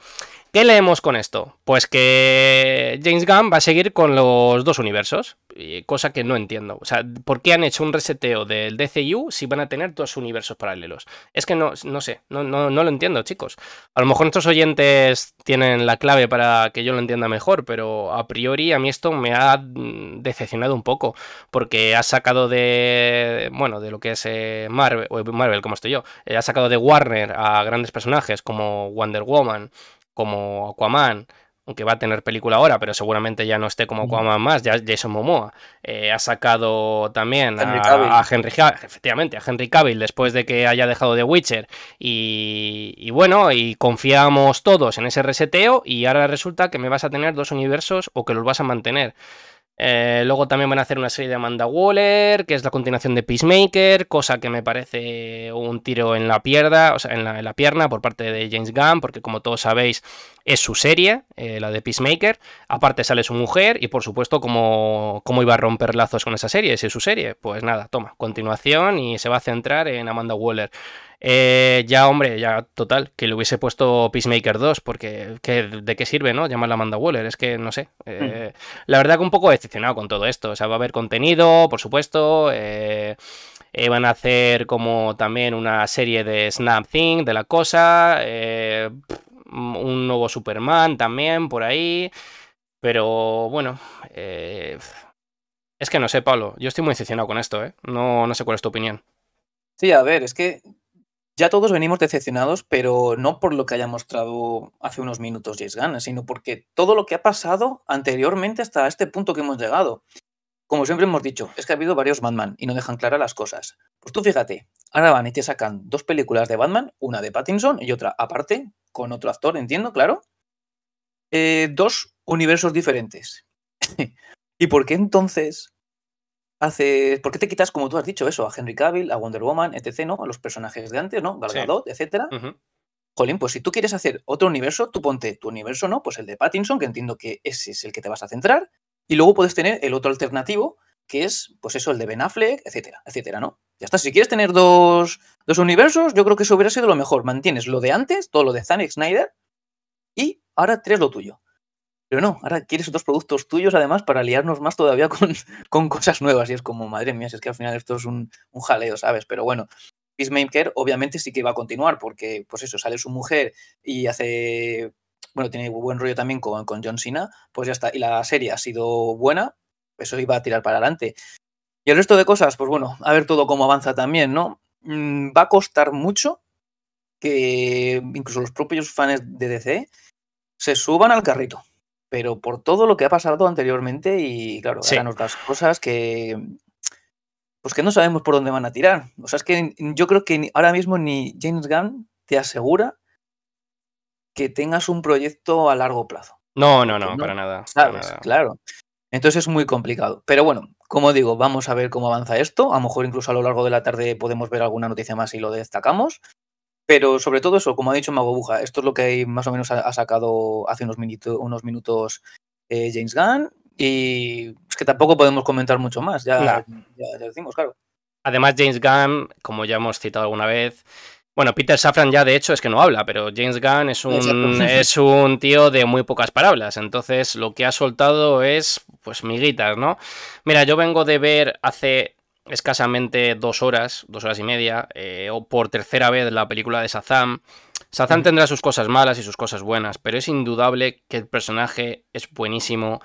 ¿Qué leemos con esto? Pues que James Gunn va a seguir con los dos universos, cosa que no entiendo. O sea, ¿por qué han hecho un reseteo del DCU si van a tener dos universos paralelos? Es que no, no sé, no, no, lo entiendo, chicos. A lo mejor nuestros oyentes tienen la clave para que yo lo entienda mejor, pero a priori a mí esto me ha decepcionado un poco, porque ha sacado de, bueno, de lo que es eh, Marvel, Marvel, como estoy yo, eh, ha sacado de Warner a grandes personajes como Wonder Woman, como Aquaman, aunque va a tener película ahora, pero seguramente ya no esté como Aquaman más, ya Jason Momoa. Eh, ha sacado también a, Henry efectivamente, a Henry Cavill después de que haya dejado de Witcher. Y, y, bueno, y confiamos todos en ese reseteo y ahora resulta que me vas a tener dos universos o que los vas a mantener. Eh, luego también van a hacer una serie de Amanda Waller, que es la continuación de Peacemaker, cosa que me parece un tiro en la pierna, o sea, en la, pierna por parte de James Gunn, porque como todos sabéis, es su serie, eh, la de Peacemaker. Aparte sale su mujer, y por supuesto, ¿cómo, ¿cómo iba a romper lazos con esa serie? Si es su serie, pues nada, toma, continuación y se va a centrar en Amanda Waller. Eh, ya, hombre, ya total, que le hubiese puesto Peacemaker 2, porque ¿de qué sirve, no? Llamarla Amanda Waller, es que no sé. Eh, hmm. La verdad que un poco decepcionado con todo esto. O sea, va a haber contenido, por supuesto. Eh, van a hacer como también una serie de Snap Thing de la cosa. un nuevo Superman también por ahí. Pero bueno. es que no sé, Pablo. Yo estoy muy decepcionado con esto, ¿eh? No, no sé cuál es tu opinión. Sí, a ver, es que ya todos venimos decepcionados, pero no por lo que haya mostrado hace unos minutos James Gunn, sino porque todo lo que ha pasado anteriormente hasta este punto que hemos llegado. Como siempre hemos dicho, es que ha habido varios Batman y no dejan claras las cosas. Pues tú fíjate, ahora van y te sacan dos películas de Batman, una de Pattinson y otra aparte, con otro actor, entiendo, claro. Eh, dos universos diferentes. ¿Y por qué entonces haces. ¿Por qué te quitas, como tú has dicho, eso? A Henry Cavill, a Wonder Woman, etc., ¿no? A los personajes de antes, ¿no? Gal Gadot, etcétera. Jolín, pues si tú quieres hacer otro universo, tú ponte tu universo, ¿no? Pues el de Pattinson, que entiendo que ese es el que te vas a centrar. Y luego puedes tener el otro alternativo, que es, pues eso, el de Ben Affleck, etcétera, etcétera, ¿no? Ya está. Si quieres tener dos, dos universos, yo creo que eso hubiera sido lo mejor. Mantienes lo de antes, todo lo de Zack Snyder, y ahora tres lo tuyo. Pero no, ahora quieres otros productos tuyos además para liarnos más todavía con, con cosas nuevas. Y es como, madre mía, es que al final esto es un, un jaleo, ¿sabes? Pero bueno, Peacemaker obviamente sí que va a continuar porque, pues eso, sale su mujer y hace, bueno, tiene buen rollo también con, con John Cena, pues ya está. Y la serie ha sido buena, eso iba a tirar para adelante. Y el resto de cosas, pues bueno, a ver todo cómo avanza también, ¿no? Mm, va a costar mucho que incluso los propios fans de DC se suban al carrito pero por todo lo que ha pasado anteriormente y claro, sí. eran otras cosas que pues que no sabemos por dónde van a tirar. O sea, es que yo creo que ahora mismo ni James Gunn te asegura que tengas un proyecto a largo plazo. No, no, no, para nada. ¿Sabes? Claro. Entonces es muy complicado. Pero bueno, como digo, vamos a ver cómo avanza esto. A lo mejor incluso a lo largo de la tarde podemos ver alguna noticia más y lo destacamos. Pero sobre todo eso, como ha dicho Mago Buja, esto es lo que más o menos ha, sacado hace unos, unos minutos eh, James Gunn. Y es que tampoco podemos comentar mucho más, ya, ya, decimos, claro. Además, James Gunn, como ya hemos citado alguna vez, bueno, Peter Safran ya de hecho es que no habla, pero James Gunn es un, es un tío de muy pocas palabras. Entonces, lo que ha soltado es, pues, miguitas, ¿no? Mira, yo vengo de ver hace escasamente dos horas, dos horas y media, eh, o por tercera vez la película de Shazam. Shazam tendrá sus cosas malas y sus cosas buenas, pero es indudable que el personaje es buenísimo,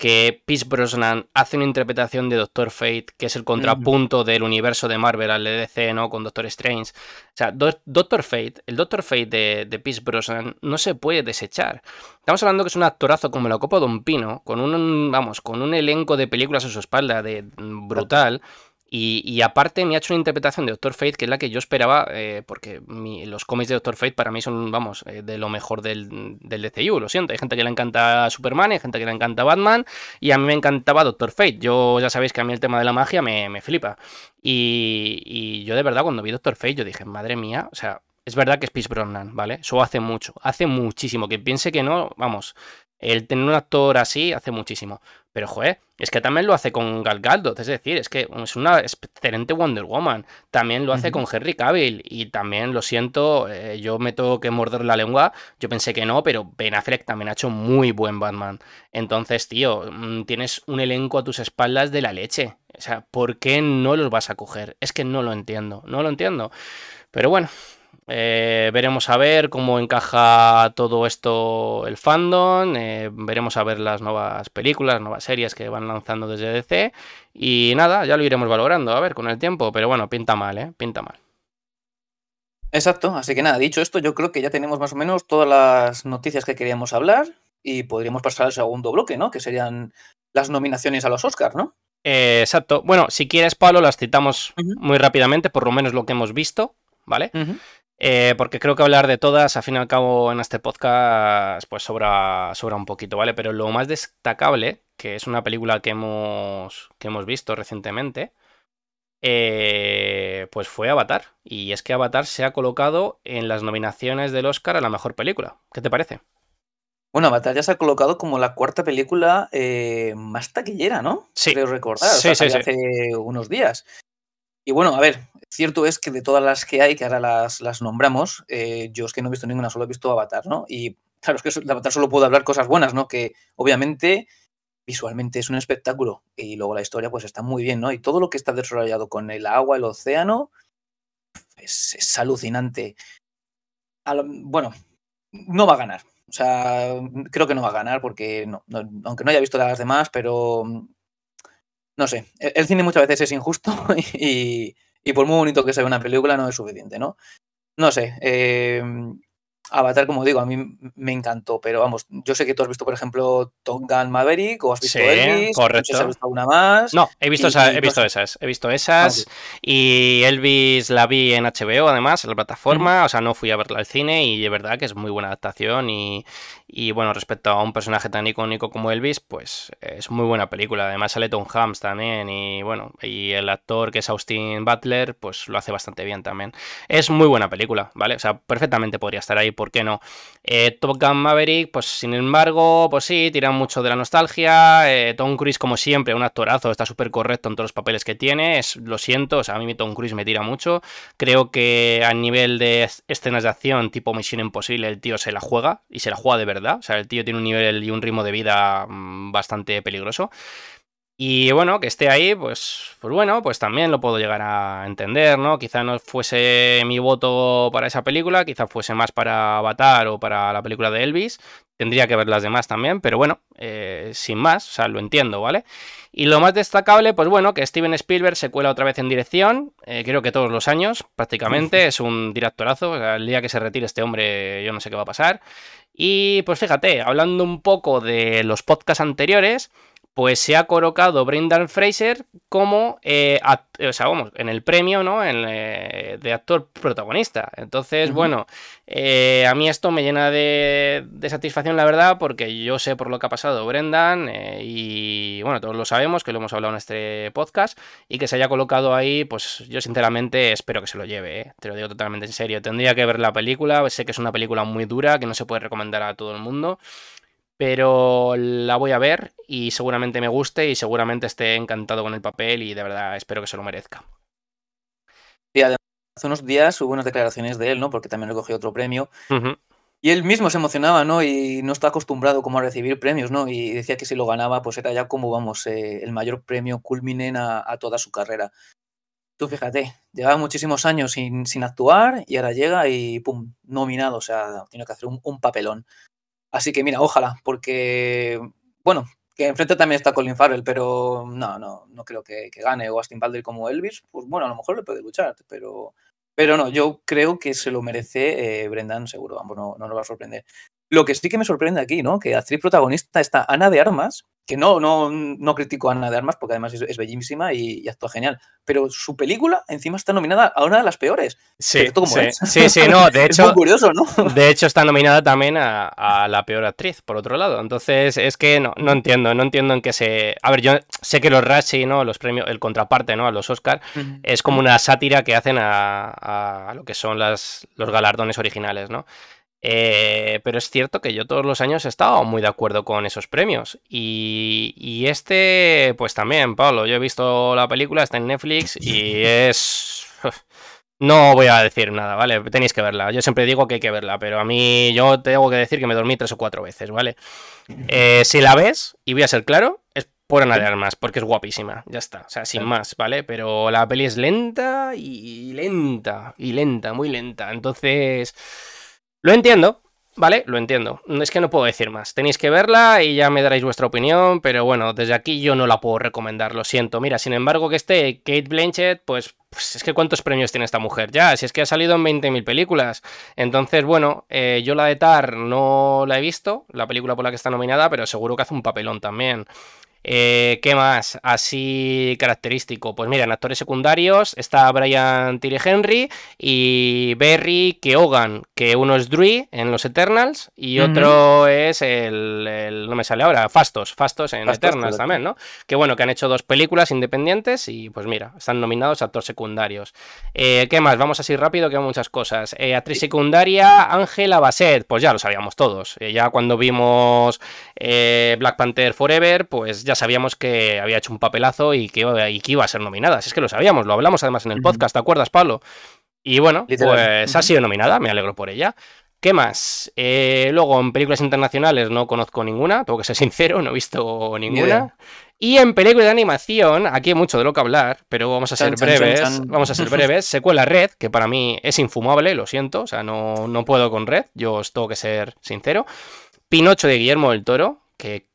que Pierce Brosnan hace una interpretación de Doctor Fate, que es el contrapunto del universo de Marvel al DC, ¿no? Con Doctor Strange. O sea, Doctor Fate, el Doctor Fate de, de Pierce Brosnan no se puede desechar. Estamos hablando que es un actorazo como la Copa de un Pino, con un, vamos, con un elenco de películas a su espalda de brutal. Y, aparte me ha hecho una interpretación de Doctor Fate que es la que yo esperaba, eh, porque los cómics de Doctor Fate para mí son, vamos, eh, de lo mejor del, del, DCU, lo siento. Hay gente que le encanta Superman, hay gente que le encanta Batman, y a mí me encantaba Doctor Fate. Yo ya sabéis que a mí el tema de la magia me, me flipa. Y, y, yo de verdad cuando vi Doctor Fate yo dije, madre mía, o sea, es verdad que es Peace Brosnan, ¿vale? Eso hace mucho, hace muchísimo. Que piense que no, vamos, el tener un actor así hace muchísimo. Pero, joder, es que también lo hace con Gal Gadot, es decir, es que es una excelente Wonder Woman. También lo hace con Henry Cavill y también, lo siento, eh, yo me tengo que morder la lengua. Yo pensé que no, pero Ben Affleck también ha hecho muy buen Batman. Entonces, tío, mm, tienes un elenco a tus espaldas de la leche. O sea, ¿por qué no los vas a coger? Es que no lo entiendo, no lo entiendo. Pero bueno, eh, veremos a ver cómo encaja todo esto el fandom. Eh, veremos a ver las nuevas películas, nuevas series que van lanzando desde DC. Y nada, ya lo iremos valorando, a ver, con el tiempo. Pero bueno, pinta mal, ¿eh? Pinta mal. Exacto, así que nada, dicho esto, yo creo que ya tenemos más o menos todas las noticias que queríamos hablar y podríamos pasar al segundo bloque, ¿no? Que serían las nominaciones a los Oscars, ¿no? Eh, exacto. Bueno, si quieres, Pablo, las citamos muy rápidamente, por lo menos lo que hemos visto, ¿vale? Eh, porque creo que hablar de todas, al fin y al cabo, en este podcast, pues sobra, sobra un poquito, ¿vale? Pero lo más destacable, que es una película que hemos, que hemos visto recientemente, eh, pues fue Avatar. Y es que Avatar se ha colocado en las nominaciones del Oscar a la mejor película. ¿Qué te parece? Bueno, Avatar ya se ha colocado como la cuarta película eh, más taquillera, ¿no? Sí. Creo recordar. Sí, sí, sí. Hace unos días. Y bueno, a ver, cierto es que de todas las que hay, que ahora las, las nombramos, eh, yo es que no he visto ninguna, solo he visto Avatar, ¿no? Y claro, es que Avatar solo puedo hablar cosas buenas, ¿no? Que obviamente visualmente es un espectáculo y luego la historia pues está muy bien, ¿no? Y todo lo que está desarrollado con el agua, el océano, es, alucinante. bueno, no va a ganar. O sea, creo que no va a ganar porque, no, aunque no haya visto las demás, pero no sé, el, cine muchas veces es injusto y, y, por muy bonito que sea una película no es suficiente, ¿no? No sé, eh, Avatar, como digo, a mí me encantó, pero vamos, yo sé que tú has visto, por ejemplo, Top Gun Maverick o has visto Elvis, correcto. has visto alguna más. No, he visto, he visto esas, he visto esas y Elvis la vi en HBO además, en la plataforma, o sea, no fui a verla al cine y de verdad que es muy buena adaptación y, y bueno, respecto a un personaje tan icónico como Elvis, pues es muy buena película. Además sale Tom Hanks también y bueno, y el actor que es Austin Butler, pues lo hace bastante bien también. Es muy buena película, ¿vale? O sea, perfectamente podría estar ahí ¿por qué no? Eh, Top Gun Maverick, pues sin embargo, pues sí, tiran mucho de la nostalgia. Eh, Tom Cruise, como siempre, un actorazo, está súper correcto en todos los papeles que tiene. Es, lo siento, o sea, a mí Tom Cruise me tira mucho. Creo que a nivel de escenas de acción, tipo Misión Imposible, el tío se la juega y se la juega de verdad. O sea, el tío tiene un nivel y un ritmo de vida mm, bastante peligroso. Y bueno, que esté ahí, pues, pues bueno, pues también lo puedo llegar a entender, ¿no? Quizá no fuese mi voto para esa película, quizá fuese más para Avatar o para la película de Elvis. Tendría que ver las demás también, pero bueno, eh, sin más, o sea, lo entiendo, ¿vale? Y lo más destacable, pues bueno, que Steven Spielberg se cuela otra vez en dirección, eh, creo que todos los años, prácticamente, es un directorazo, o sea, el día que se retire este hombre yo no sé qué va a pasar. Y pues fíjate, hablando un poco de los podcasts anteriores, pues se ha colocado Brendan Fraser como, eh, o sea, vamos, en el premio, ¿no? En, eh, de actor protagonista. Entonces, bueno, eh, a mí esto me llena de, satisfacción, la verdad, porque yo sé por lo que ha pasado Brendan y, bueno, todos lo sabemos, que lo hemos hablado en este podcast, y que se haya colocado ahí, pues yo sinceramente espero que se lo lleve, te lo digo totalmente en serio. Tendría que ver la película, sé que es una película muy dura, que no se puede recomendar a todo el mundo pero la voy a ver y seguramente me guste y seguramente esté encantado con el papel y de verdad espero que se lo merezca. Sí, además, hace unos días hubo unas declaraciones de él, ¿no? Porque también recogió otro premio. Y él mismo se emocionaba, ¿no? Y no está acostumbrado como a recibir premios, ¿no? Y decía que si lo ganaba, pues era ya como, vamos, eh, el mayor premio culminen a, toda su carrera. Tú fíjate, llevaba muchísimos años sin, sin, actuar y ahora llega y pum, nominado, o sea, tiene que hacer un, papelón. Así que mira, ojalá, porque, bueno, que enfrente también está Colin Farrell, pero no, no, no creo que, gane, o Austin Butler como Elvis, pues bueno, a lo mejor le puede luchar, pero, pero no, yo creo que se lo merece eh, Brendan, seguro, vamos, no, no nos va a sorprender. Lo que sí que me sorprende aquí, ¿no? Que actriz protagonista está Ana de Armas, que no, no, no critico a Ana de Armas porque además es, bellísima y, actúa genial, pero su película encima está nominada a una de las peores. Sí, sí, sí, no, de hecho. es muy curioso, ¿no? De hecho, está nominada también a, la peor actriz, por otro lado. Entonces, es que no, no entiendo, no entiendo en qué se. A ver, yo sé que los Rashi, ¿no? Los premios, el contraparte, ¿no? A los Oscar, es como una sátira que hacen a, a lo que son las, los galardones originales, ¿no? Eh, pero es cierto que yo todos los años he estado muy de acuerdo con esos premios. Y, este, pues también, Pablo, yo he visto la película, está en Netflix y es... No voy a decir nada, ¿vale? Tenéis que verla. Yo siempre digo que hay que verla, pero a mí yo tengo que decir que me dormí tres o cuatro veces, ¿vale? Eh, si la ves, y voy a ser claro, es por Ana de Armas, porque es guapísima, ya está, o sea, sin más, ¿vale? Pero la peli es lenta y lenta, y lenta, muy lenta. Entonces... Lo entiendo, ¿vale? Lo entiendo. Es que no puedo decir más. Tenéis que verla y ya me daréis vuestra opinión, pero bueno, desde aquí yo no la puedo recomendar, lo siento. Mira, sin embargo que esté Kate Blanchett, pues, pues es que ¿cuántos premios tiene esta mujer? Ya, si es que ha salido en 20.000 películas. Entonces, bueno, eh, yo la de Tar no la he visto, la película por la que está nominada, pero seguro que hace un papelón también. Eh, ¿Qué más? Así característico. Pues mira, en actores secundarios está Brian Tyree Henry y Barry Keoghan, que uno es Dree en los Eternals y otro es el, No me sale ahora, Fastos, Fastos en Eternals también, ¿no? Que bueno, que han hecho dos películas independientes y pues mira, están nominados a actores secundarios. Eh, ¿Qué más? Vamos así rápido, que hay muchas cosas. Eh, actriz secundaria, Ángela Bassett, pues ya lo sabíamos todos. ya cuando vimos Black Panther Forever, pues ya sabíamos que había hecho un papelazo y que, iba a ser nominada. es que lo sabíamos, lo hablamos además en el podcast, ¿te acuerdas, Pablo? Y bueno, pues ha sido nominada, me alegro por ella. ¿Qué más? Eh, luego, en películas internacionales no conozco ninguna, tengo que ser sincero, no he visto ninguna. Y en películas de animación, aquí hay mucho de lo que hablar, pero vamos a ser breves. vamos a ser breves. Secuela Red, que para mí es infumable, lo siento, o sea, no, no puedo con Red, yo os tengo que ser sincero. Pinocho de Guillermo del Toro, que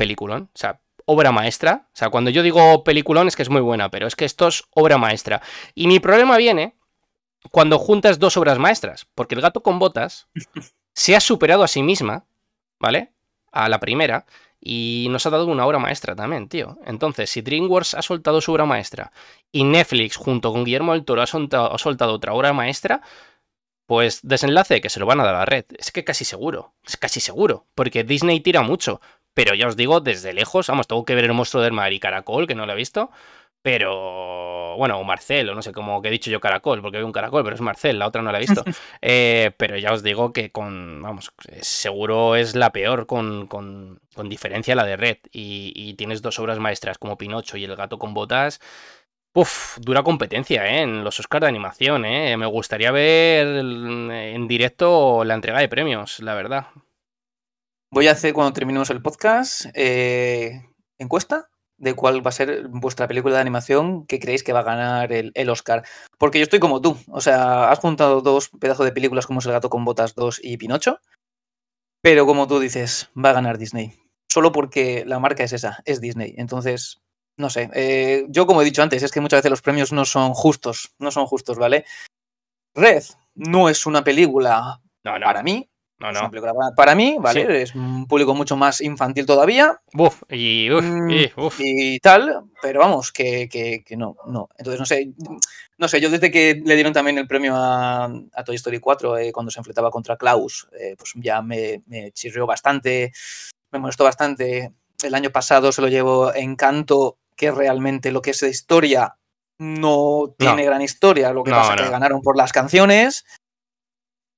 peliculón, o sea, obra maestra. O sea, cuando yo digo peliculón es que es muy buena, pero es que esto es obra maestra. Y mi problema viene cuando juntas dos obras maestras, porque el gato con botas se ha superado a sí misma, ¿vale? A la primera, y nos ha dado una obra maestra también, tío. Entonces, si DreamWorks ha soltado su obra maestra y Netflix, junto con Guillermo del Toro, ha soltado, ha soltado otra obra maestra, pues desenlace que se lo van a dar a la red. Es que casi seguro, es casi seguro, porque Disney tira mucho. Pero ya os digo, desde lejos, vamos, tengo que ver el monstruo del mar y Caracol, que no lo he visto. Pero, bueno, o Marcel, o no sé cómo que he dicho yo Caracol, porque veo un Caracol, pero es Marcel, la otra no la he visto. Eh, pero ya os digo que con, vamos, seguro es la peor con, con, con diferencia la de Red. Y, tienes dos obras maestras como Pinocho y El gato con botas. Uf, dura competencia, ¿eh? En los Oscars de animación, ¿eh? Me gustaría ver en directo la entrega de premios, la verdad. Voy a hacer cuando terminemos el podcast eh, encuesta de cuál va a ser vuestra película de animación que creéis que va a ganar el, Oscar. Porque yo estoy como tú. O sea, has juntado dos pedazos de películas como es El gato con botas 2 y Pinocho. Pero como tú dices, va a ganar Disney. Solo porque la marca es esa, es Disney. Entonces, no sé. Eh, yo, como he dicho antes, es que muchas veces los premios no son justos. No son justos, ¿vale? Red no es una película para mí, no, no. para, mí, ¿vale? Es un público mucho más infantil todavía. Uf, y, uf, mm, y, y, tal, pero vamos, que, que, que, no, no. Entonces, no sé, no sé, yo desde que le dieron también el premio a, a Toy Story 4, eh, cuando se enfrentaba contra Klaus, eh, pues ya me, me chirrió bastante, me molestó bastante. El año pasado se lo llevo Encanto, que realmente lo que es de historia no tiene gran historia, lo que pasa es que ganaron por las canciones.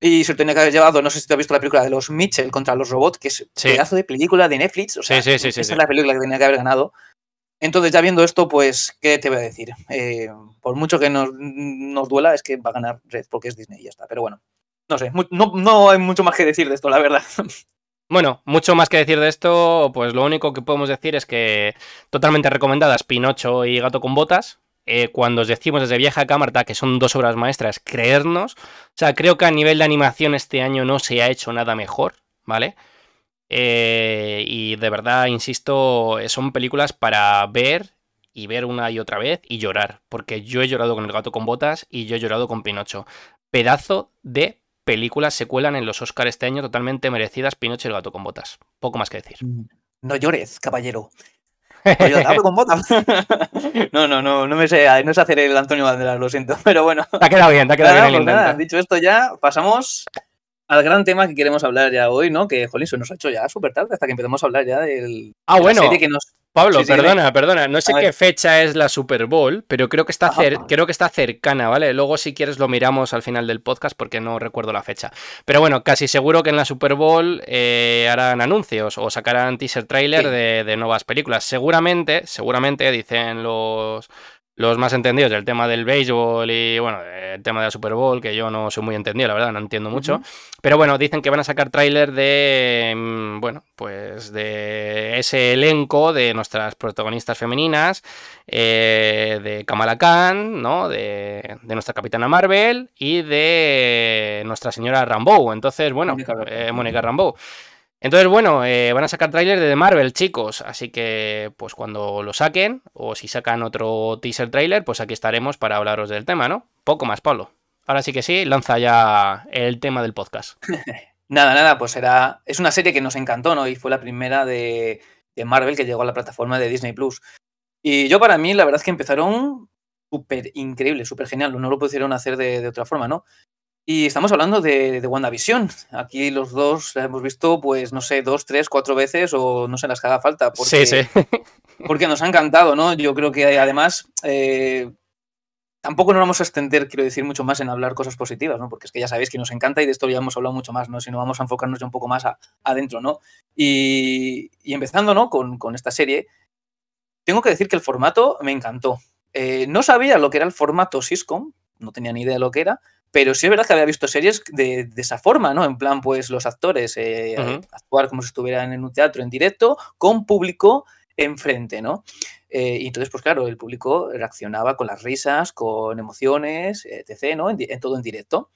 Y se lo tenía que haber llevado, no sé si te has visto la película de los Mitchell contra los robots, que es un pedazo de película de Netflix. O sea, sí, esa es la película que tenía que haber ganado. Entonces, ya viendo esto, pues, ¿qué te voy a decir? Eh, por mucho que nos, nos, duela, es que va a ganar Red porque es Disney y ya está. Pero bueno, no sé, no, no hay mucho más que decir de esto, la verdad. Bueno, mucho más que decir de esto, pues lo único que podemos decir es que totalmente recomendadas Pinocho y Gato con Botas, eh, cuando os decimos desde Vieja Cámara que son dos obras maestras, creernos. O sea, creo que a nivel de animación este año no se ha hecho nada mejor, ¿vale? Eh, y de verdad, insisto, son películas para ver y ver una y otra vez y llorar. Porque yo he llorado con El gato con botas y yo he llorado con Pinocho. Pedazo de películas se cuelan en los Oscars este año totalmente merecidas Pinocho y El gato con botas. Poco más que decir. Mm, no llores, caballero. Con botas. no, no, no, no me sé, no sé hacer el Antonio Banderas, lo siento, pero bueno. Te ha quedado bien, te ha quedado bien el pues dicho esto ya, pasamos al gran tema que queremos hablar ya hoy, ¿no? Que, jolín, se nos ha hecho ya súper tarde hasta que empezamos a hablar ya del. Ah, bueno. Pablo, perdona, perdona. No sé qué fecha es la Super Bowl, pero creo que, está creo que está cercana, ¿vale? Luego, si quieres, lo miramos al final del podcast porque no recuerdo la fecha. Pero bueno, casi seguro que en la Super Bowl eh, harán anuncios o sacarán teaser trailer de, de, nuevas películas. Seguramente, seguramente, dicen los, los más entendidos del tema del béisbol y bueno, el tema de la Super Bowl, que yo no soy muy entendido, la verdad, no entiendo mucho. Pero bueno, dicen que van a sacar tráiler de, mm, bueno, pues de ese elenco de nuestras protagonistas femeninas, eh, de Kamala Khan, ¿no? De, de, nuestra capitana Marvel y de nuestra señora Rambo. Entonces, bueno, Mónica Rambo. Entonces, bueno, eh, van a sacar tráiler de The Marvel, chicos. Así que, pues cuando lo saquen, o si sacan otro teaser trailer, pues aquí estaremos para hablaros del tema, ¿no? Poco más, Pablo. Ahora sí que sí, lanza ya el tema del podcast. nada, nada, pues era. Es una serie que nos encantó, ¿no? Y fue la primera de, Marvel que llegó a la plataforma de Disney Plus. Y yo, para mí, la verdad es que empezaron súper increíble, súper genial. No lo pudieron hacer de, otra forma, ¿no? Y estamos hablando de, de, WandaVision. Aquí los dos la hemos visto, pues, no sé, dos, tres, cuatro veces o no sé las que haga falta. Porque, sí, sí. porque nos ha encantado, ¿no? Yo creo que además eh, tampoco nos vamos a extender, quiero decir, mucho más en hablar cosas positivas, ¿no? Porque es que ya sabéis que nos encanta y de esto ya hemos hablado mucho más, ¿no? Si no vamos a enfocarnos ya un poco más adentro, ¿no? Y, y, empezando, ¿no? Con, con, esta serie, tengo que decir que el formato me encantó. Eh, no sabía lo que era el formato Siscom, no tenía ni idea de lo que era, pero sí es verdad que había visto series de, esa forma, ¿no? En plan, pues los actores eh, actuar como si estuvieran en un teatro en directo, con público enfrente, ¿no? Eh, y entonces, pues claro, el público reaccionaba con las risas, con emociones, etc., ¿no? En, todo en directo.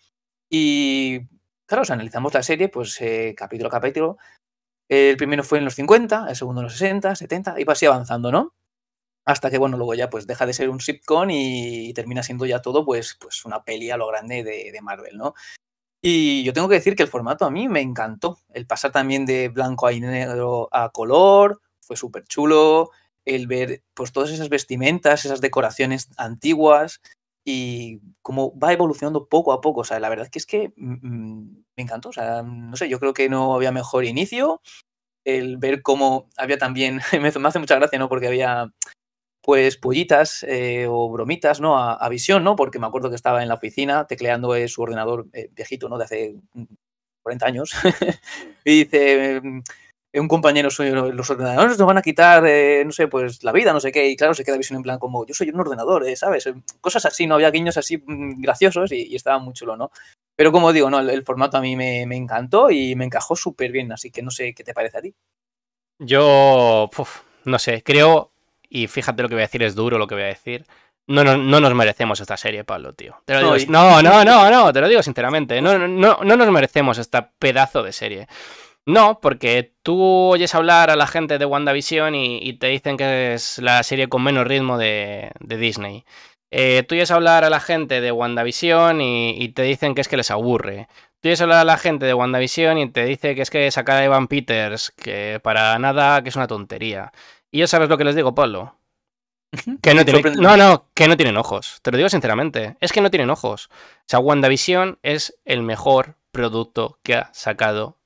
Y claro, analizamos la serie, pues eh, capítulo a capítulo. El primero fue en los 50, el segundo en los 60, 70, y va así avanzando, ¿no? Hasta que, bueno, luego ya pues deja de ser un sitcom y, termina siendo ya todo pues, pues una peli a lo grande de, Marvel, ¿no? Y yo tengo que decir que el formato a mí me encantó. El pasar también de blanco a negro a color fue súper chulo. El ver pues todas esas vestimentas, esas decoraciones antiguas y cómo va evolucionando poco a poco. O sea, la verdad que es que mm, mm, me encantó. O sea, no sé, yo creo que no había mejor inicio. El ver cómo había también, me hace mucha gracia, ¿no? Porque había pues pollitas eh, o bromitas, ¿no? A, visión, ¿no? Porque me acuerdo que estaba en la oficina tecleando su ordenador eh, viejito, ¿no? De hace 40 años. y dice, mm, un compañero suyo, los ordenadores nos van a quitar, eh, no sé, pues la vida, no sé qué. Y claro, se queda visión en plan como, yo soy un ordenador, ¿sabes? Cosas así, ¿no? Había guiños así mm, graciosos y, estaba muy chulo, ¿no? Pero como digo, ¿no? El, formato a mí me, encantó y me encajó súper bien, así que no sé qué te parece a ti. Yo, no sé, creo y fíjate lo que voy a decir, es duro lo que voy a decir. No, no, no nos merecemos esta serie, Pablo, tío. no, no, no, no, te lo digo sinceramente. No, no, no nos merecemos esta pedazo de serie. No, porque tú oyes hablar a la gente de WandaVision y, y te dicen que es la serie con menos ritmo de, Disney. Eh, tú oyes hablar a la gente de WandaVision y, y, te dicen que es que les aburre. Tú oyes hablar a la gente de WandaVision y te dice que es que sacar a Evan Peters, que para nada, que es una tontería. Y ya sabes lo que les digo, Pablo. Que no, no, no, que no tienen ojos. Te lo digo sinceramente. Es que no tienen ojos. O sea, WandaVision es el mejor producto que ha sacado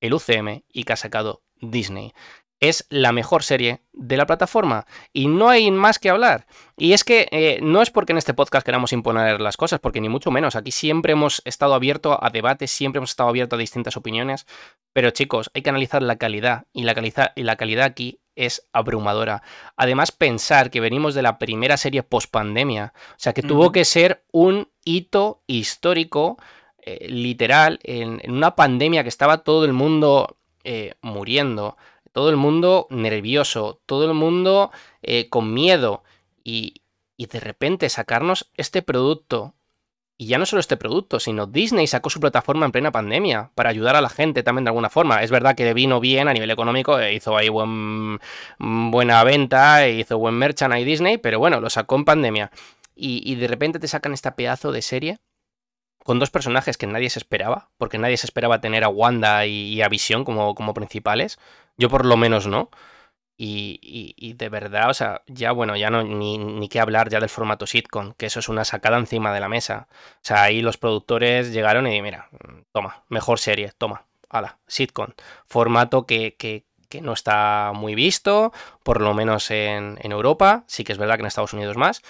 el UCM y que ha sacado Disney es la mejor serie de la plataforma y no hay más que hablar. Y es que eh, no es porque en este podcast queramos imponer las cosas, porque ni mucho menos. Aquí siempre hemos estado abierto a debates, siempre hemos estado abierto a distintas opiniones. Pero chicos, hay que analizar la calidad y la, calidad, y la calidad aquí es abrumadora. Además, pensar que venimos de la primera serie post pandemia, o sea, que tuvo que ser un hito histórico. Eh, literal, en, una pandemia que estaba todo el mundo eh, muriendo, todo el mundo nervioso, todo el mundo eh, con miedo. Y, y de repente sacarnos este producto y ya no solo este producto, sino Disney sacó su plataforma en plena pandemia para ayudar a la gente también de alguna forma. Es verdad que vino bien a nivel económico, e hizo ahí buen, buena venta, hizo buen merchant ahí Disney, pero bueno, lo sacó en pandemia. Y, de repente te sacan este pedazo de serie con dos personajes que nadie se esperaba, porque nadie se esperaba tener a Wanda y, a Visión como, como principales. Yo por lo menos no. Y, de verdad, o sea, ya bueno, ya no ni, ni qué hablar ya del formato sitcom, que eso es una sacada encima de la mesa. O sea, ahí los productores llegaron y mira, toma, mejor serie, toma, ala, sitcom. Formato que, que, que no está muy visto, por lo menos en, en, Europa, sí que es verdad que en Estados Unidos más.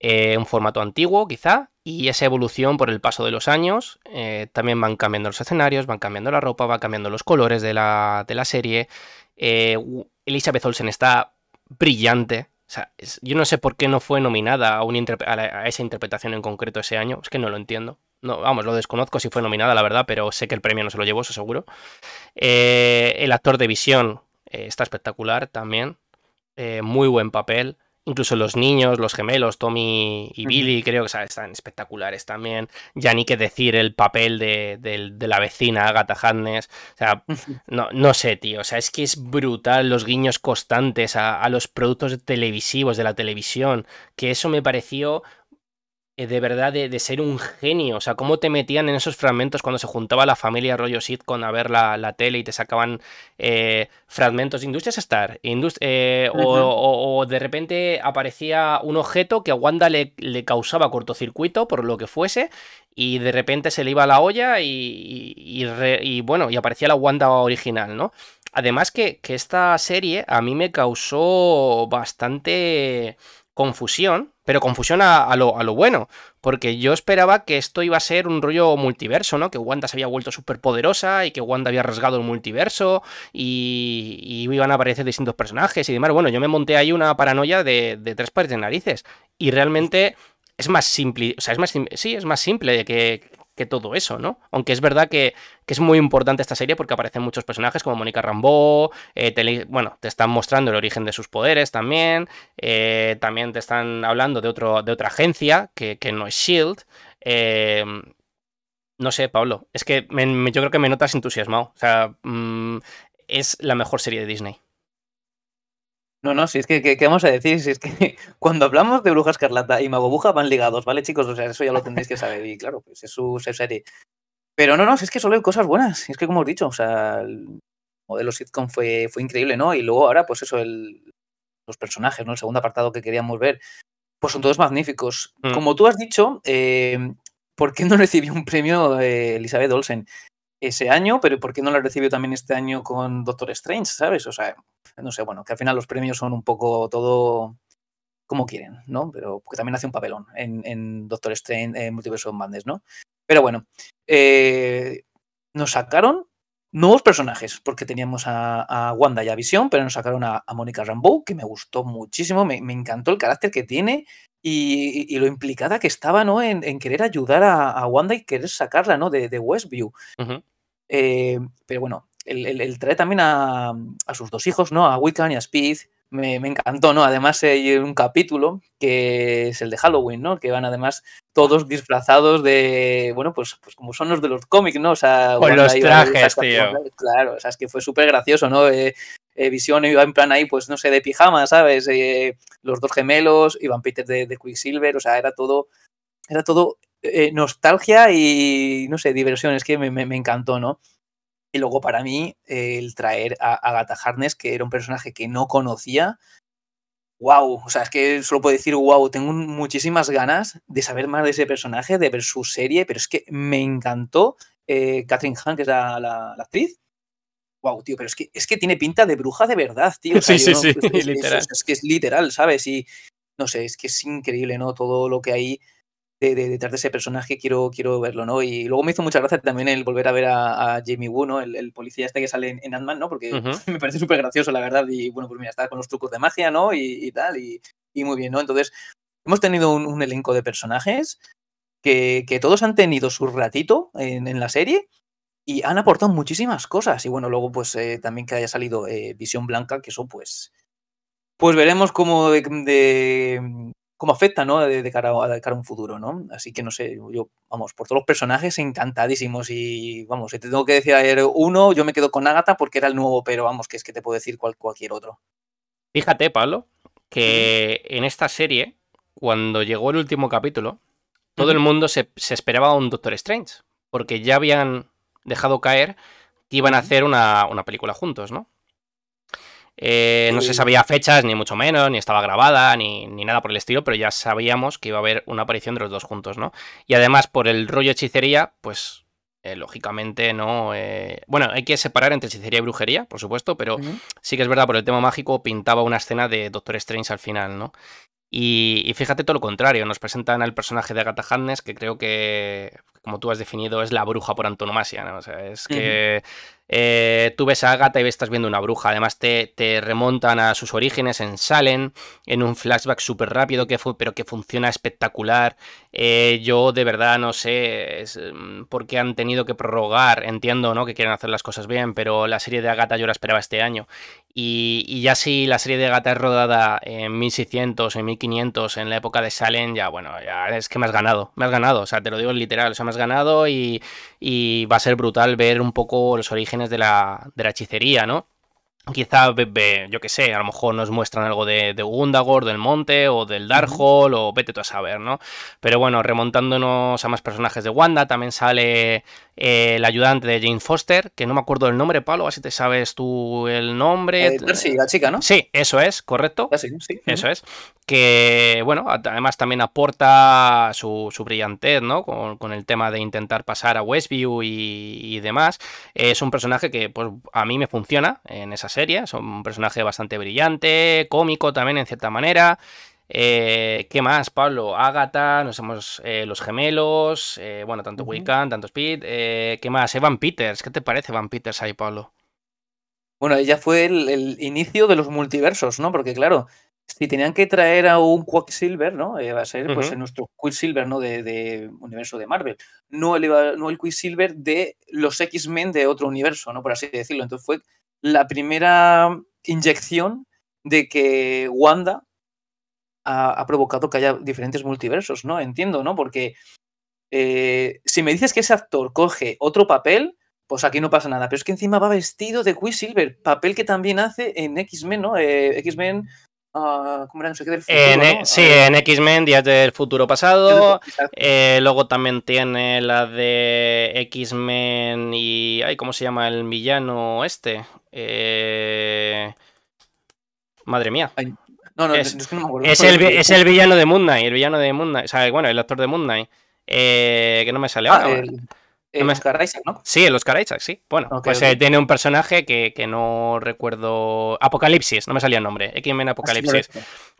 Eh, un formato antiguo, quizá, y esa evolución por el paso de los años. Eh, también van cambiando los escenarios, van cambiando la ropa, van cambiando los colores de la, de la serie. Eh, Elizabeth Olsen está brillante. O sea, yo no sé por qué no fue nominada a, esa interpretación en concreto ese año. Es que no lo entiendo. No, vamos, lo desconozco si fue nominada, la verdad, pero sé que el premio no se lo llevó, eso seguro. Eh, el actor de visión eh, está espectacular también. muy buen papel. Incluso los niños, los gemelos, Tommy y Billy, creo que están espectaculares también. Ya ni que decir el papel de, la vecina Agatha Harkness. O sea, no, no, sé, tío. O sea, es que es brutal los guiños constantes a, a los productos televisivos de la televisión. Que eso me pareció de verdad de, ser un genio. O sea, cómo te metían en esos fragmentos cuando se juntaba la familia rollo sitcom a ver la, tele y te sacaban eh, fragmentos de Industrias Star. Eh, o, de repente aparecía un objeto que a Wanda le, causaba cortocircuito por lo que fuese. Y de repente se le iba a la olla y, y, bueno, y aparecía la Wanda original, ¿no? Además que, que esta serie a mí me causó bastante confusión, pero confusión a, lo, a, lo, bueno, porque yo esperaba que esto iba a ser un rollo multiverso, ¿no? Que Wanda se había vuelto súper poderosa y que Wanda había rasgado el multiverso y, iban a aparecer distintos personajes y demás. Bueno, yo me monté ahí una paranoia de, de tres pares de narices y realmente es más simple, o sea, es más, sí, es más simple que, que todo eso, ¿no? Aunque es verdad que, es muy importante esta serie porque aparecen muchos personajes como Mónica Rambeau, eh, bueno, te están mostrando el origen de sus poderes también, eh, también te están hablando de, otro, de otra agencia que, no es SHIELD. Em, no sé, Pablo, es que yo creo que me notas entusiasmado. O sea, mm, es la mejor serie de Disney. No, no, si es que, ¿qué vamos a decir? Si es que cuando hablamos de Bruja Escarlata y Mago Buja van ligados, ¿vale, chicos? O sea, eso ya lo tendréis que saber. Y claro, pues es su, serie. Pero no, no, si es que solo hay cosas buenas. Es que, como os dicho, o sea, el modelo sitcom fue, fue increíble, ¿no? Y luego ahora, pues eso, el, los personajes, ¿no? El segundo apartado que queríamos ver, pues son todos magníficos. Mm. Como tú has dicho, eh, ¿por qué no recibió un premio eh, Elizabeth Olsen? Ese año, pero ¿por qué no lo recibió también este año con Doctor Strange, sabes? O sea, no sé, bueno, que al final los premios son un poco todo como quieren, ¿no? Pero porque también hace un papelón en, Doctor Strange, en Multiverse of Madness, ¿no? Pero bueno, eh, nos sacaron nuevos personajes, porque teníamos a, Wanda y a Visión, pero nos sacaron a, Mónica Rambeau, que me gustó muchísimo, me, encantó el carácter que tiene y, lo implicada que estaba, ¿no? En, querer ayudar a, Wanda y querer sacarla, ¿no? De, Westview. Eh, pero bueno, él, trae también a, sus dos hijos, ¿no? A Wiccan y a Speed. Me, encantó, ¿no? Además hay un capítulo que es el de Halloween, ¿no? Que van además todos disfrazados de, bueno, pues, pues como son los de los cómics, ¿no? O sea, con los trajes, tío. Claro, o sea, es que fue súper gracioso, ¿no? Eh, eh, Visión iba en plan ahí, pues no sé, de pijama, ¿sabes? Eh, los dos gemelos, Ivan Peter de, de, Quicksilver, o sea, era todo, era todo nostalgia y, no sé, diversión, es que me, me encantó, ¿no? Y luego para mí el traer a Agatha Harness, que era un personaje que no conocía, wow, o sea, es que solo puedo decir wow, tengo muchísimas ganas de saber más de ese personaje, de ver su serie, pero es que me encantó eh, Catherine Hahn, que es la, actriz. Wow, tío, pero es que, es que tiene pinta de bruja de verdad, tío. sí, sí, sí, literal. es, que es literal, ¿sabes? Y no sé, es que es increíble, ¿no? Todo lo que hay de, detrás de ese personaje quiero, quiero verlo, ¿no? Y luego me hizo mucha gracia también el volver a ver a, Jamie Woo, ¿no? El, policía este que sale en, Ant-Man, ¿no? Porque me parece súper gracioso, la verdad. Y bueno, pues mira, está con los trucos de magia, ¿no? Y, tal, y, muy bien, ¿no? Entonces, hemos tenido un, elenco de personajes que, todos han tenido su ratito en, la serie y han aportado muchísimas cosas. Y bueno, luego, pues eh, también que haya salido eh, Visión Blanca, que eso, pues. Pues veremos cómo de cómo afecta, ¿no? De, cara a, de, cara a, un futuro, ¿no? Así que no sé, yo, vamos, por todos los personajes encantadísimos y, vamos, si te tengo que decir uno, yo me quedo con Agatha porque era el nuevo, pero vamos, que es que te puedo decir cual, cualquier otro. Fíjate, Pablo, que en esta serie, cuando llegó el último capítulo, todo el mundo se, esperaba a un Doctor Strange, porque ya habían dejado caer que iban a hacer una, una película juntos, ¿no? Eh, no se sabía fechas, ni mucho menos, ni estaba grabada, ni, nada por el estilo, pero ya sabíamos que iba a haber una aparición de los dos juntos, ¿no? Y además, por el rollo hechicería, pues eh, lógicamente no. Eh, bueno, hay que separar entre hechicería y brujería, por supuesto, pero sí que es verdad, por el tema mágico pintaba una escena de Doctor Strange al final, ¿no? Y, fíjate todo lo contrario, nos presentan al personaje de Agatha Harkness, que creo que, como tú has definido, es la bruja por antonomasia, ¿no? O sea, es que eh, tú ves a Agatha y estás viendo una bruja. Además, te, remontan a sus orígenes en Salem, en un flashback súper rápido, que pero que funciona espectacular. Eh, yo de verdad no sé mm, por qué han tenido que prorrogar. Entiendo ¿no? que quieren hacer las cosas bien, pero la serie de Agatha yo la esperaba este año. Y, ya si la serie de Agatha es rodada en 1600, en 1500, en la época de Salem, ya bueno, ya es que me has ganado. Me has ganado, o sea, te lo digo literal, o sea, me has ganado y, y va a ser brutal ver un poco los orígenes de la, de la hechicería, ¿no? Quizá, yo que sé, a lo mejor nos muestran algo de, de Gundagor, del Monte, o del Darkhold, o vete tú a saber, ¿no? Pero bueno, remontándonos a más personajes de Wanda, también sale eh, el ayudante de Jane Foster, que no me acuerdo del nombre, Pablo, así te sabes tú el nombre. Eh, sí, la chica, ¿no? Sí, eso es, correcto. sí. Eso es. Que, bueno, además también aporta su, su brillantez, ¿no? Con, el tema de intentar pasar a Westview y, y demás. Es un personaje que, pues, a mí me funciona en esa serie. Es un personaje bastante brillante, cómico también en cierta manera. Eh, ¿Qué más, Pablo? Agatha, nos hemos eh, los gemelos, eh, bueno, tanto uh tanto Speed. ¿Qué más? Evan Peters, ¿qué te parece Evan Peters ahí, Pablo? Bueno, ella fue el, inicio de los multiversos, ¿no? Porque claro, si tenían que traer a un Quicksilver, ¿no? va a ser pues nuestro Quicksilver, ¿no? De, universo de Marvel. No el, no el Quicksilver de los X-Men de otro universo, ¿no? Por así decirlo. Entonces fue la primera inyección de que Wanda ha, provocado que haya diferentes multiversos, ¿no? Entiendo, ¿no? Porque eh, si me dices que ese actor coge otro papel, pues aquí no pasa nada. Pero es que encima va vestido de Quicksilver, papel que también hace en X-Men, ¿no? Eh, X-Men. Uh, ¿Cómo era? No sé qué del futuro, en, Sí, en X-Men, Días del Futuro Pasado. Eh, luego también tiene la de X-Men y. Ay, ¿Cómo se llama el villano este? Eh... Madre mía. No, no, es, que no me acuerdo. Es el, es el, villano de Moon Knight, el villano de Moon Knight, o sea, bueno, el actor de Moon Knight. Eh, que no me sale ah, ahora. El, Oscar Isaac, ¿no? Sí, el Oscar Isaac, sí. Bueno, pues eh, tiene un personaje que, que, no recuerdo. Apocalipsis, no me salía el nombre. X-Men Apocalipsis.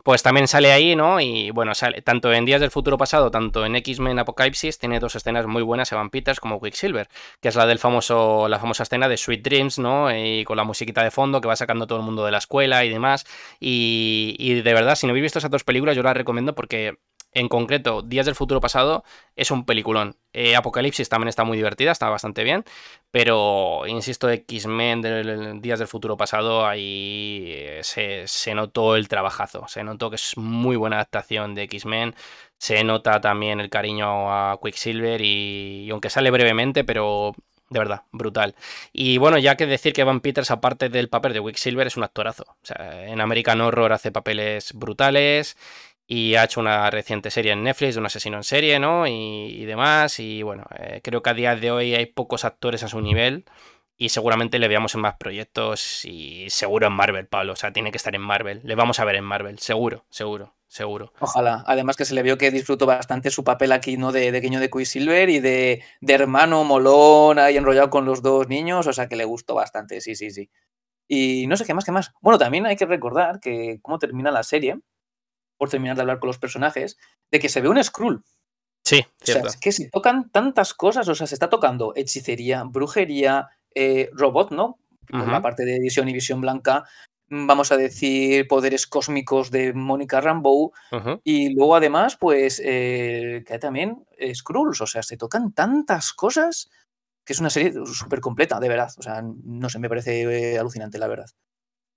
Pues también sale ahí, ¿no? Y bueno, sale tanto en Días del Futuro Pasado, tanto en X-Men Apocalipsis, tiene dos escenas muy buenas, Evan Peters como Quicksilver, que es la del famoso, la famosa escena de Sweet Dreams, ¿no? Y con la musiquita de fondo que va sacando todo el mundo de la escuela y demás. Y, y de verdad, si no habéis visto esas dos películas, yo las recomiendo porque en concreto, Días del Futuro Pasado es un peliculón. Eh, Apocalipsis también está muy divertida, está bastante bien. Pero, insisto, X-Men de Días del Futuro Pasado, ahí eh, se, notó el trabajazo. Se notó que es muy buena adaptación de X-Men. Se nota también el cariño a Quicksilver y, y aunque sale brevemente, pero de verdad, brutal. Y bueno, ya que decir que Van Peters, aparte del papel de Quicksilver, es un actorazo. O sea, en American Horror hace papeles brutales y ha hecho una reciente serie en Netflix de un asesino en serie, ¿no? Y, demás. Y bueno, eh, creo que a día de hoy hay pocos actores a su nivel y seguramente le veamos en más proyectos y seguro en Marvel, Pablo. O sea, tiene que estar en Marvel. Le vamos a ver en Marvel, seguro, seguro, seguro. Ojalá. Además que se le vio que disfrutó bastante su papel aquí, ¿no? De, de Guiño de Quicksilver y de, de hermano molón ahí enrollado con los dos niños. O sea, que le gustó bastante, sí, sí, sí. Y no sé qué más, qué más. Bueno, también hay que recordar que cómo termina la serie por terminar de hablar con los personajes, de que se ve un Skrull. Sí, cierto. O sea, es que se tocan tantas cosas, o sea, se está tocando hechicería, brujería, eh, robot, ¿no? Por la parte de visión y visión blanca, mm, vamos a decir, poderes cósmicos de Mónica Rambeau, y luego además, pues, eh, que hay también Skrulls, o sea, se tocan tantas cosas que es una serie súper completa, de verdad. O sea, no sé, me parece eh, alucinante, la verdad.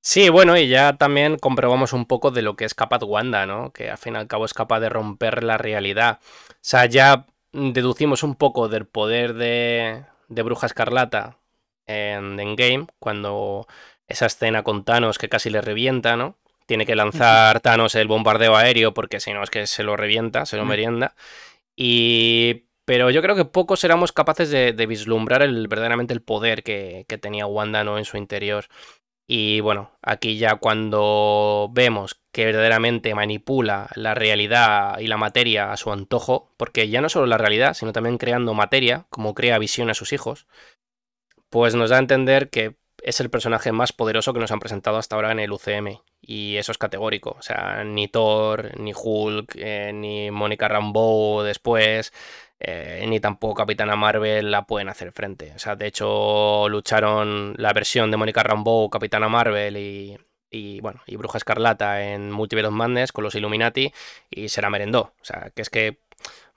Sí, bueno, y ya también comprobamos un poco de lo que es capaz Wanda, ¿no? Que al fin y al cabo es capaz de romper la realidad. O sea, ya deducimos un poco del poder de, de Bruja Escarlata en Endgame, cuando esa escena con Thanos que casi le revienta, ¿no? Tiene que lanzar Thanos el bombardeo aéreo porque si no es que se lo revienta, se lo merienda. Y... Pero yo creo que pocos éramos capaces de, vislumbrar el, verdaderamente el poder que, que tenía Wanda ¿no? en su interior. Y bueno, aquí ya cuando vemos que verdaderamente manipula la realidad y la materia a su antojo, porque ya no solo la realidad, sino también creando materia, como crea visión a sus hijos, pues nos da a entender que es el personaje más poderoso que nos han presentado hasta ahora en el UCM. Y eso es categórico. O sea, ni Thor, ni Hulk, eh, ni Mónica Rambeau después, eh, ni tampoco Capitana Marvel la pueden hacer frente. O sea, de hecho, lucharon la versión de Mónica Rambeau, Capitana Marvel y, y bueno, y Bruja Escarlata en Multiverse Madness con los Illuminati y se la merendó. O sea, que es que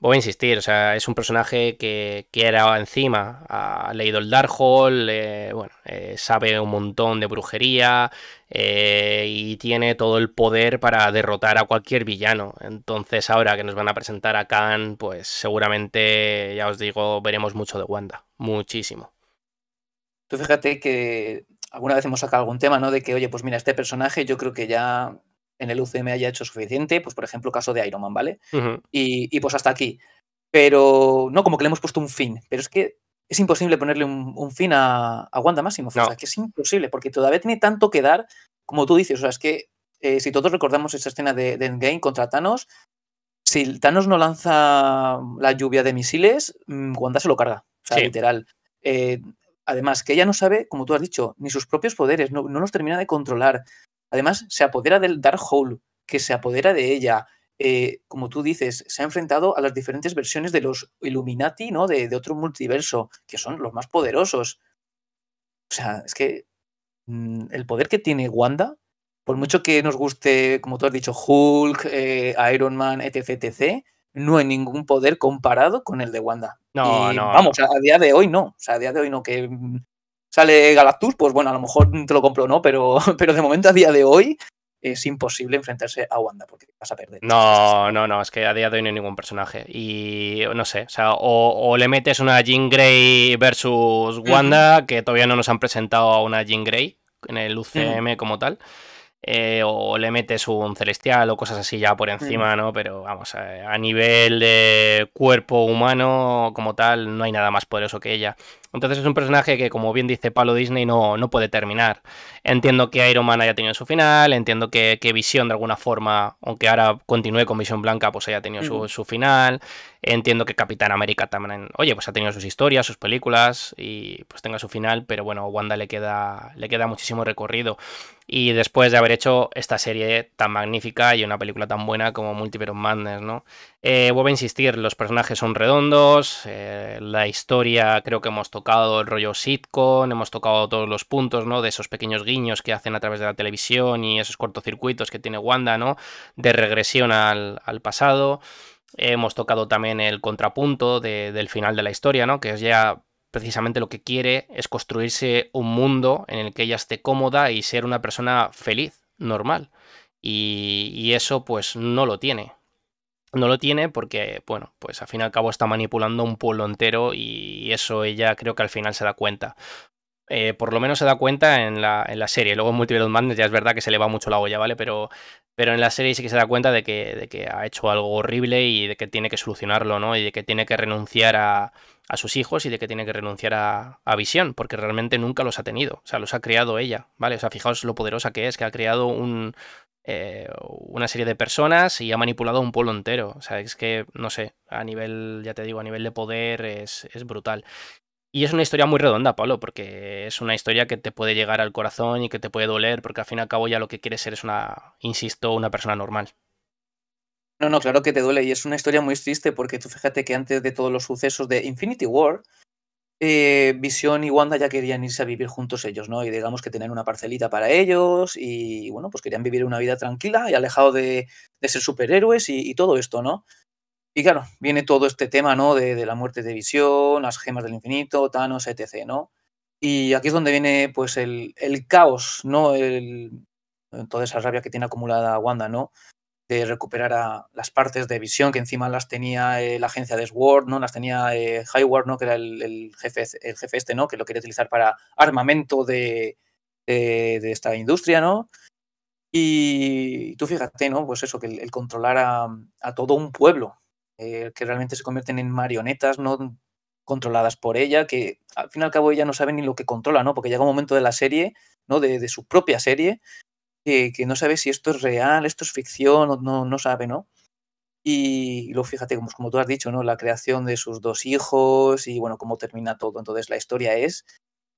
voy a insistir, o sea, es un personaje que, que era encima, ha leído el Darkhold, eh, bueno, eh, sabe un montón de brujería eh, y tiene todo el poder para derrotar a cualquier villano. Entonces ahora que nos van a presentar a Khan, pues seguramente, ya os digo, veremos mucho de Wanda, muchísimo. Tú fíjate que alguna vez hemos sacado algún tema, ¿no? De que, oye, pues mira, este personaje yo creo que ya en el UCM haya hecho suficiente, pues por ejemplo, caso de Iron Man, ¿vale? y, pues hasta aquí. Pero no como que le hemos puesto un fin, pero es que es imposible ponerle un, fin a, Wanda Maximoff, o sea, que es imposible, porque todavía tiene tanto que dar, como tú dices, o sea, es que eh, si todos recordamos esa escena de, Endgame contra Thanos, si Thanos no lanza la lluvia de misiles, mm, Wanda se lo carga, o sea, literal. Eh, además, que ella no sabe, como tú has dicho, ni sus propios poderes, no, no los termina de controlar. Además, se apodera del Dark Hole, que se apodera de ella. Eh, como tú dices, se ha enfrentado a las diferentes versiones de los Illuminati, ¿no? De, otro multiverso, que son los más poderosos. O sea, es que mm, el poder que tiene Wanda, por mucho que nos guste, como tú has dicho, Hulk, eh, Iron Man, etc., etc., no hay ningún poder comparado con el de Wanda. No, no. Vamos, a día de hoy no. O sea, a día de hoy no, que mm, sale Galactus, pues bueno, a lo mejor te lo compro, ¿no? Pero, pero de momento, a día de hoy, es imposible enfrentarse a Wanda porque vas a perder. No, no, no, es que a día de hoy no hay ningún personaje. Y no sé, o sea, o, le metes una Jean Grey versus Wanda, que todavía no nos han presentado a una Jean Grey en el UCM como tal. Eh, o le metes un celestial o cosas así ya por encima, ¿no? Pero vamos, a nivel de cuerpo humano como tal, no hay nada más poderoso que ella. Entonces es un personaje que, como bien dice Palo Disney, no, no puede terminar. Entiendo que Iron Man haya tenido su final, entiendo que, que Visión de alguna forma, aunque ahora continúe con Visión Blanca, pues haya tenido su, su, final. Entiendo que Capitán América también, oye, pues ha tenido sus historias, sus películas y pues tenga su final, pero bueno, Wanda le queda, le queda muchísimo recorrido. Y después de haber hecho esta serie tan magnífica y una película tan buena como Multiverse Madness, ¿no? Eh, vuelvo a insistir, los personajes son redondos, eh, la historia creo que hemos tocado el rollo sitcom, hemos tocado todos los puntos, ¿no? De esos pequeños guiños que hacen a través de la televisión y esos cortocircuitos que tiene Wanda, ¿no? De regresión al, pasado. Hemos tocado también el contrapunto del final de la historia, ¿no? Que es ya precisamente lo que quiere es construirse un mundo en el que ella esté cómoda y ser una persona feliz, normal. Y, y eso pues no lo tiene no lo tiene porque, bueno, pues al fin y al cabo está manipulando un pueblo entero y eso ella creo que al final se da cuenta. Eh, por lo menos se da cuenta en la, en la serie. Luego en Multiverse Madness ya es verdad que se le va mucho la olla, ¿vale? Pero, pero en la serie sí que se da cuenta de que, de que ha hecho algo horrible y de que tiene que solucionarlo, ¿no? Y de que tiene que renunciar a, a sus hijos y de que tiene que renunciar a, a, Visión, porque realmente nunca los ha tenido. O sea, los ha creado ella, ¿vale? O sea, fijaos lo poderosa que es, que ha creado un, eh, una serie de personas y ha manipulado un pueblo entero. O sea, es que, no sé, a nivel, ya te digo, a nivel de poder es, brutal. Y es una historia muy redonda, Pablo, porque es una historia que te puede llegar al corazón y que te puede doler, porque al fin y al cabo ya lo que quieres ser es una, insisto, una persona normal. No, no, claro que te duele y es una historia muy triste porque tú fíjate que antes de todos los sucesos de Infinity War, eh, Visión y Wanda ya querían irse a vivir juntos ellos, ¿no? Y digamos que tener una parcelita para ellos y, bueno, pues querían vivir una vida tranquila y alejado de, ser superhéroes y, todo esto, ¿no? Y claro, viene todo este tema, ¿no? De, la muerte de Visión, las gemas del infinito, Thanos, etc., ¿no? Y aquí es donde viene pues el, el caos, ¿no? El, toda esa rabia que tiene acumulada Wanda, ¿no? De recuperar a las partes de visión que encima las tenía eh, la agencia de Sword, ¿no? Las tenía eh, Highward, ¿no? Que era el, jefe, el jefe este, ¿no? Que lo quería utilizar para armamento de, de, esta industria, ¿no? Y tú fíjate, ¿no? Pues eso, que el, controlar a, todo un pueblo, eh, que realmente se convierten en marionetas, ¿no? Controladas por ella, que al fin y al cabo ella no sabe ni lo que controla, ¿no? Porque llega un momento de la serie, ¿no? De, de su propia serie, que, no sabe si esto es real, esto es ficción, no, no sabe, ¿no? Y, luego fíjate, como, como tú has dicho, ¿no? La creación de sus dos hijos y bueno, cómo termina todo. Entonces la historia es,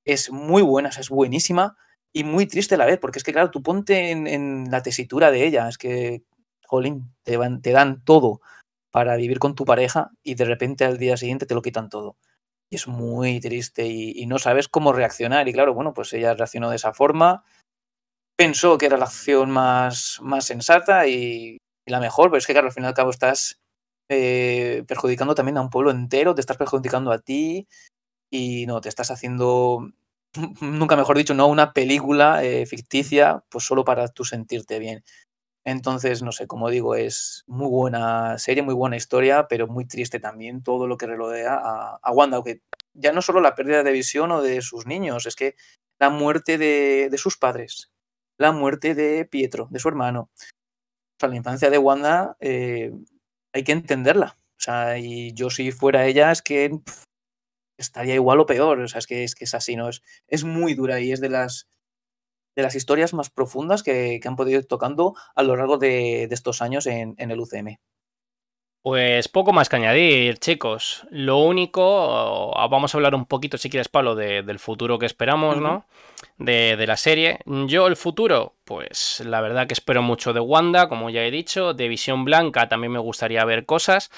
es muy buena, es buenísima y muy triste a la vez, porque es que, claro, tú ponte en, la tesitura de ella, es que, jolín, te, te dan todo para vivir con tu pareja y de repente al día siguiente te lo quitan todo. Y es muy triste y, y, no sabes cómo reaccionar. Y claro, bueno, pues ella reaccionó de esa forma pensó que era la acción más, más sensata y, la mejor, pero es que, claro, al fin y al cabo estás eh, perjudicando también a un pueblo entero, te estás perjudicando a ti y no, te estás haciendo, nunca mejor dicho, no una película eh, ficticia, pues solo para tú sentirte bien. Entonces, no sé, como digo, es muy buena serie, muy buena historia, pero muy triste también todo lo que rodea a, a Wanda, aunque ya no solo la pérdida de visión o de sus niños, es que la muerte de, de sus padres, la muerte de Pietro, de su hermano. O sea, la infancia de Wanda eh, hay que entenderla. O sea, y yo si fuera ella es que estaría igual o peor. O sea, es que es, que es así, ¿no? Es, es muy dura y es de las, de las historias más profundas que, han podido ir tocando a lo largo de, estos años en, el UCM. Pues poco más que añadir, chicos. Lo único, vamos a hablar un poquito, si quieres, Pablo, del futuro que esperamos, ¿no? De, de, la serie. Yo, el futuro, pues la verdad que espero mucho de Wanda, como ya he dicho. De Visión Blanca también me gustaría ver cosas.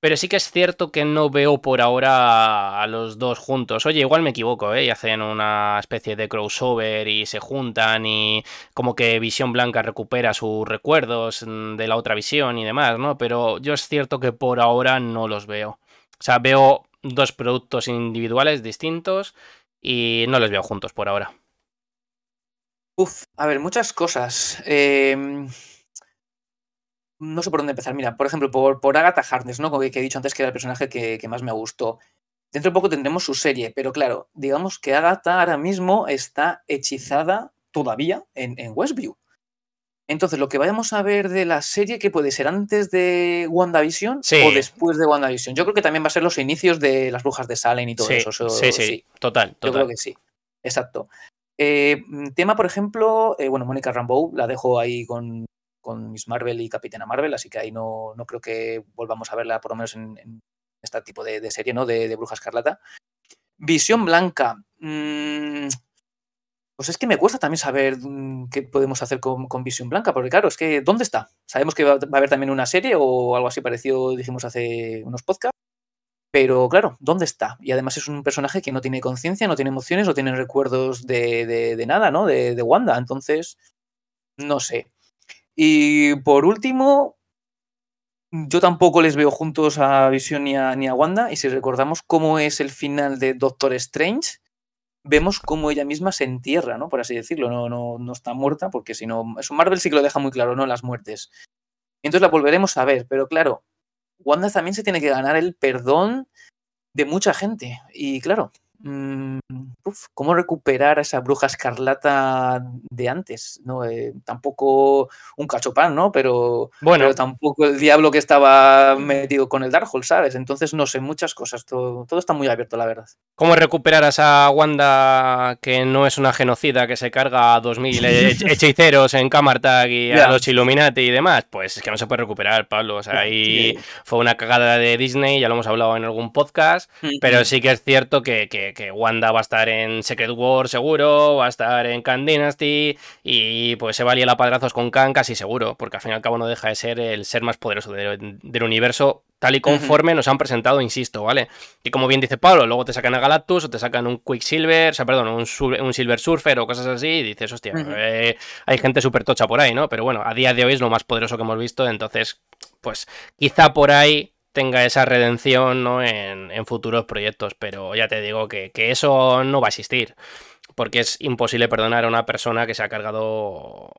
Pero sí que es cierto que no veo por ahora a los dos juntos. Oye, igual me equivoco, ¿eh? Y hacen una especie de crossover y se juntan y como que Visión Blanca recupera sus recuerdos mm, de la otra visión y demás, ¿no? Pero yo es cierto que por ahora no los veo. O sea, veo dos productos individuales distintos y no los veo juntos por ahora. Uf, a ver, muchas cosas. Eh no sé por dónde empezar. Mira, por ejemplo, por, por Agatha Harkness, ¿no? Que, he dicho antes que era el personaje que, más me gustó. Dentro de poco tendremos su serie, pero claro, digamos que Agatha ahora mismo está hechizada todavía en, Westview. Entonces, lo que vayamos a ver de la serie, que puede ser antes de WandaVision o después de WandaVision. Yo creo que también va a ser los inicios de las brujas de Salem y todo eso, Sí, sí, total, total. Yo creo que sí. Exacto. Eh, tema, por ejemplo, eh, bueno, Mónica Rambeau, la dejo ahí con, con Miss Marvel y Capitana Marvel, así que ahí no, no creo que volvamos a verla, por lo menos en, este tipo de, serie, ¿no? De, Bruja Escarlata. Visión Blanca. Mm, pues es que me cuesta también saber mm, qué podemos hacer con, Visión Blanca, porque claro, es que ¿dónde está? Sabemos que va, a haber también una serie o algo así parecido, dijimos hace unos podcasts, pero claro, ¿dónde está? Y además es un personaje que no tiene conciencia, no tiene emociones, no tiene recuerdos de, de nada, ¿no? De, Wanda, entonces, no sé. Y por último, yo tampoco les veo juntos a Vision ni a, ni a Wanda. Y si recordamos cómo es el final de Doctor Strange, vemos cómo ella misma se entierra, ¿no? Por así decirlo. No, no, no está muerta, porque si no. Eso Marvel sí que lo deja muy claro, ¿no? Las muertes. Entonces la volveremos a ver. Pero claro, Wanda también se tiene que ganar el perdón de mucha gente. Y claro, Mm, ¿Cómo recuperar a esa bruja escarlata de antes? ¿no? Eh, tampoco un cachopán, ¿no? Pero, bueno. tampoco el diablo que estaba metido con el Darkhold, ¿sabes? Entonces, no sé, muchas cosas. Todo, todo, está muy abierto, la verdad. ¿Cómo recuperar a esa Wanda que no es una genocida que se carga a 2000 hechiceros en Camartag y a los Illuminati y demás? Pues es que no se puede recuperar, Pablo. O sea, ahí fue una cagada de Disney, ya lo hemos hablado en algún podcast, pero sí que es cierto que que, Wanda va a estar en Secret War seguro, va a estar en Khan Dynasty y pues se va a liar a padrazos con Khan casi seguro, porque al fin y al cabo no deja de ser el ser más poderoso del universo tal y conforme nos han presentado, insisto, ¿vale? Y como bien dice Pablo, luego te sacan a Galactus o te sacan un Quicksilver, o sea, perdón, un, un Silver Surfer o cosas así, y dices, hostia, eh, hay gente súper tocha por ahí, ¿no? Pero bueno, a día de hoy es lo más poderoso que hemos visto, entonces, pues quizá por ahí tenga esa redención ¿no? en, futuros proyectos, pero ya te digo que, eso no va a existir. Porque es imposible perdonar a una persona que se ha cargado.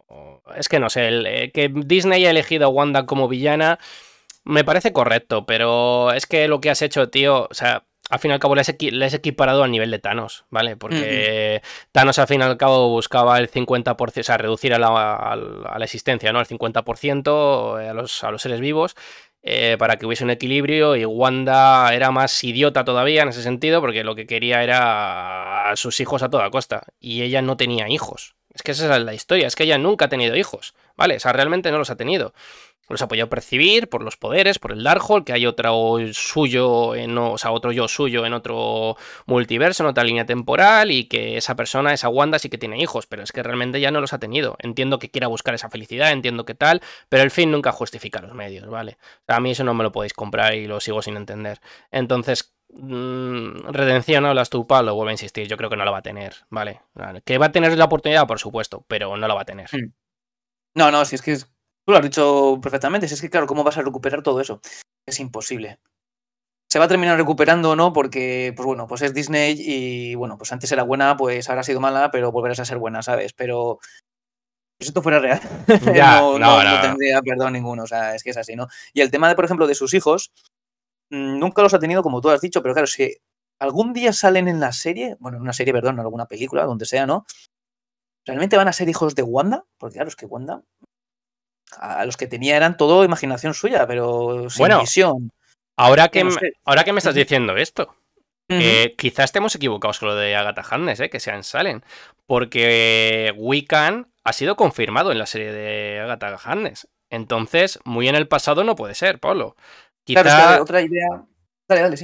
Es que no sé, eh, que Disney haya elegido a Wanda como villana me parece correcto, pero es que lo que has hecho, tío, o sea, al fin y al cabo le has, equiparado al nivel de Thanos, ¿vale? Porque Thanos al fin y al cabo buscaba el 50%, o sea, reducir a la, existencia, ¿no? El 50% a los, a los seres vivos. Eh, para que hubiese un equilibrio y Wanda era más idiota todavía en ese sentido porque lo que quería era a sus hijos a toda costa y ella no tenía hijos. Es que esa es la historia, es que ella nunca ha tenido hijos, ¿vale? O sea, realmente no los ha tenido los ha podido percibir por los poderes, por el Darkhold, que hay otro suyo, en, o sea, otro yo suyo en otro multiverso, en otra línea temporal, y que esa persona, esa Wanda, sí que tiene hijos, pero es que realmente ya no los ha tenido. Entiendo que quiera buscar esa felicidad, entiendo que tal, pero el fin nunca justifica los medios, ¿vale? a mí eso no me lo podéis comprar y lo sigo sin entender. Entonces, mmm, redención, hablas tú, Pablo, vuelvo a insistir, yo creo que no la va a tener, ¿vale? Que va a tener la oportunidad, por supuesto, pero no la va a tener. Hmm. No, no, si es que es Tú lo has dicho perfectamente. es que, claro, ¿cómo vas a recuperar todo eso? Es imposible. Se va a terminar recuperando o no, porque, pues bueno, pues es Disney y, bueno, pues antes era buena, pues ahora ha sido mala, pero volverás a ser buena, ¿sabes? Pero si esto fuera real, no, no, tendría perdón ninguno. O sea, es que es así, ¿no? Y el tema de, por ejemplo, de sus hijos, mm, nunca los ha tenido, como tú has dicho, pero claro, si algún día salen en la serie, bueno, en una serie, perdón, en alguna película, donde sea, ¿no? ¿Realmente van a ser hijos de Wanda? Porque claro, es que Wanda a los que tenía eran todo imaginación suya, pero sin bueno, visión. Ahora que, ahora que me estás diciendo esto, eh, quizás estemos equivocados con lo de Agatha Harkness, eh, que sean Salen, porque Wiccan ha sido confirmado en la serie de Agatha Harkness. Entonces, muy en el pasado no puede ser, Pablo. Quizá... otra idea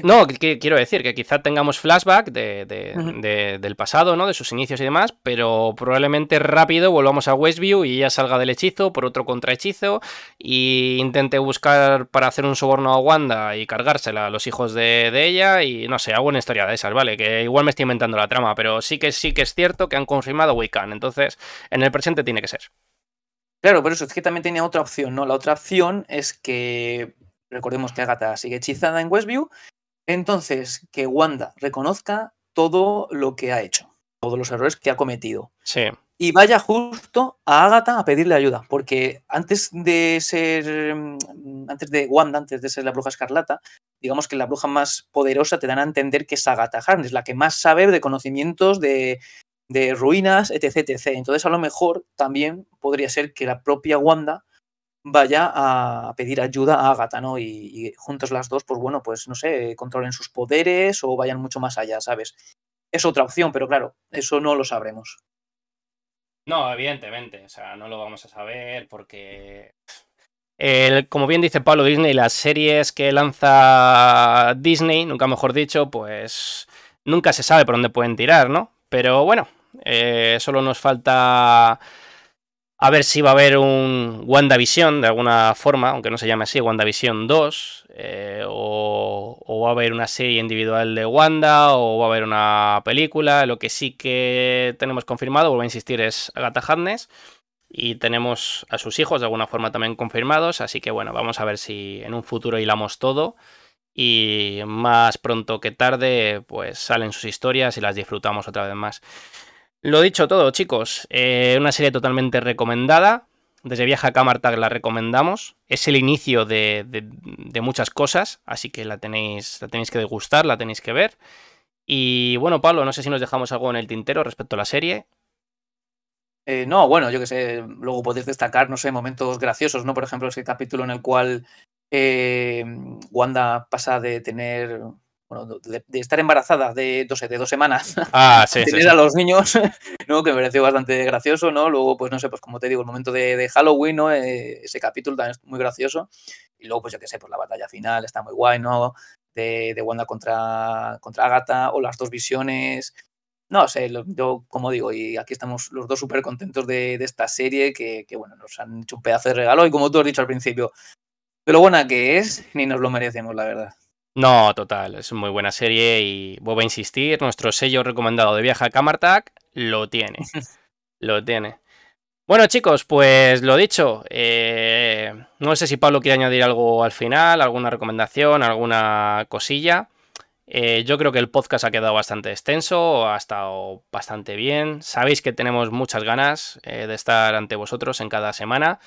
no, quiero decir que quizá tengamos flashback del pasado, ¿no? De sus inicios y demás, pero probablemente rápido volvamos a Westview y ella salga del hechizo por otro contrahechizo y intente buscar para hacer un soborno a Wanda y cargársela a los hijos de, ella y no sé, hago una historia de esas, ¿vale? Que igual me estoy inventando la trama, pero sí que sí que es cierto que han confirmado Wiccan, entonces en el presente tiene que ser. Claro, por eso es que también tenía otra opción, ¿no? La otra opción es que Recordemos que Agatha sigue hechizada en Westview. Entonces, que Wanda reconozca todo lo que ha hecho, todos los errores que ha cometido. Sí. Y vaya justo a Agatha a pedirle ayuda, porque antes de ser, mm, antes de Wanda, antes de ser la bruja escarlata, digamos que la bruja más poderosa te dan a entender que es Agatha Harkness, la que más sabe de conocimientos de, de ruinas, etc, etc. Entonces, a lo mejor también podría ser que la propia Wanda vaya a pedir ayuda a Agatha, ¿no? Y, juntos las dos, pues bueno, pues no sé, controlen sus poderes o vayan mucho más allá, ¿sabes? Es otra opción, pero claro, eso no lo sabremos. No, evidentemente, o sea, no lo vamos a saber porque... El, como bien dice Pablo Disney, las series que lanza Disney, nunca mejor dicho, pues nunca se sabe por dónde pueden tirar, ¿no? Pero bueno, eh, solo nos falta a ver si va a haber un WandaVision de alguna forma, aunque no se llame así, WandaVision 2, eh, o, va a haber una serie individual de Wanda, o va a haber una película. Lo que sí que tenemos confirmado, vuelvo a insistir, es Agatha Harkness. Y tenemos a sus hijos de alguna forma también confirmados. Así que bueno, vamos a ver si en un futuro hilamos todo. Y más pronto que tarde, pues salen sus historias y las disfrutamos otra vez más. Lo dicho todo, chicos. Eh, una serie totalmente recomendada. Desde Viaja a Camartag la recomendamos. Es el inicio de, muchas cosas, así que la tenéis, la tenéis que degustar, la tenéis que ver. Y bueno, Pablo, no sé si nos dejamos algo en el tintero respecto a la serie. Eh, no, bueno, yo que sé, luego podéis destacar, no sé, momentos graciosos, ¿no? Por ejemplo, ese capítulo en el cual eh, Wanda pasa de tener de, estar embarazada de, no de dos semanas, ah, tener a los niños, ¿no? Que me pareció bastante gracioso, ¿no? Luego, pues no sé, pues como te digo, el momento de, Halloween, ¿no? Eh, ese capítulo también es muy gracioso. Y luego, pues yo qué sé, pues la batalla final está muy guay, ¿no? De, Wanda contra, contra Agatha, o las dos visiones. No sé, yo como digo, y aquí estamos los dos súper contentos de, esta serie, que, que, bueno, nos han hecho un pedazo de regalo, y como tú has dicho al principio, de lo buena que es, ni nos lo merecemos, la verdad. No, total, es muy buena serie y vuelvo a insistir, nuestro sello recomendado de viaje a Camartag lo tiene. lo tiene. Bueno chicos, pues lo dicho, eh, no sé si Pablo quiere añadir algo al final, alguna recomendación, alguna cosilla. Eh, yo creo que el podcast ha quedado bastante extenso, ha estado bastante bien. Sabéis que tenemos muchas ganas eh, de estar ante vosotros en cada semana.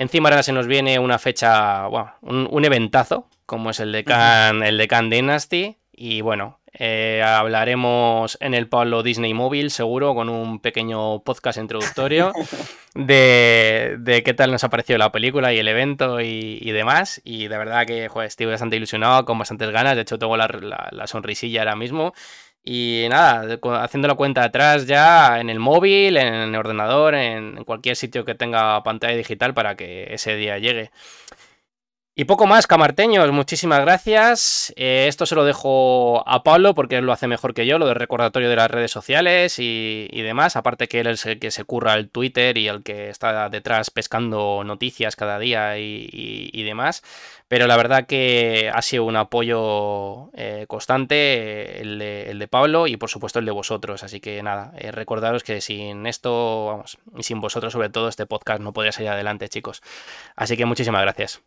Encima ahora se nos viene una fecha, bueno, un, eventazo, como es el de Can, el de Can Dynasty. Y bueno, eh, hablaremos en el Pablo Disney Móvil, seguro, con un pequeño podcast introductorio de, qué tal nos ha parecido la película y el evento y, demás. Y de verdad que estoy bastante ilusionado, con bastantes ganas. De hecho, tengo la, sonrisilla ahora mismo. Y nada, haciendo la cuenta atrás ya en el móvil, en el ordenador, en cualquier sitio que tenga pantalla digital para que ese día llegue. Y poco más, camarteños, muchísimas gracias. Eh, esto se lo dejo a Pablo porque él lo hace mejor que yo, lo del recordatorio de las redes sociales y, demás. Aparte que él es el que se curra el Twitter y el que está detrás pescando noticias cada día y, demás. Pero la verdad que ha sido un apoyo eh, constante el de, Pablo y por supuesto el de vosotros. Así que nada, eh, recordaros que sin esto, vamos, y sin vosotros sobre todo, este podcast no podría salir adelante, chicos. Así que muchísimas gracias.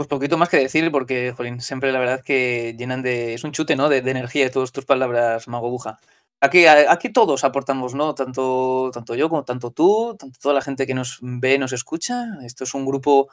Pues poquito más que decir, porque, jolín, siempre la verdad que llenan de. Es un chute, ¿no? De, energía de todas tus palabras, Mago Buja. Aquí, aquí todos aportamos, ¿no? Tanto, tanto yo como tanto tú, tanto toda la gente que nos ve, nos escucha. Esto es un grupo.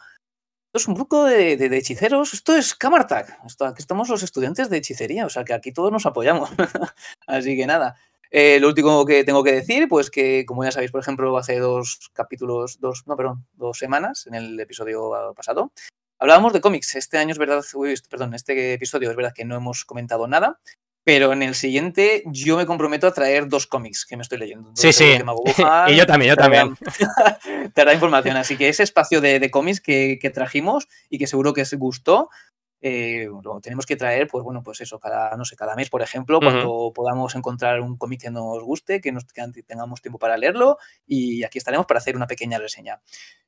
Esto es un grupo de, hechiceros. Esto es Camartag. Esto, aquí estamos los estudiantes de hechicería. O sea que aquí todos nos apoyamos. Así que nada. Eh, lo último que tengo que decir, pues que, como ya sabéis, por ejemplo, hace dos capítulos, dos, no, perdón, dos semanas, en el episodio pasado, Hablábamos de cómics. Este año es verdad, perdón, este episodio es verdad que no hemos comentado nada, pero en el siguiente yo me comprometo a traer dos cómics que me estoy leyendo. Sí, sí. y yo también, yo también. te dará información. Así que ese espacio de, cómics que, trajimos y que seguro que os gustó, eh, lo tenemos que traer, pues bueno, pues eso, cada, no sé, cada mes, por ejemplo, cuando podamos encontrar un cómic que nos guste, que, nos, tengamos tiempo para leerlo, y aquí estaremos para hacer una pequeña reseña.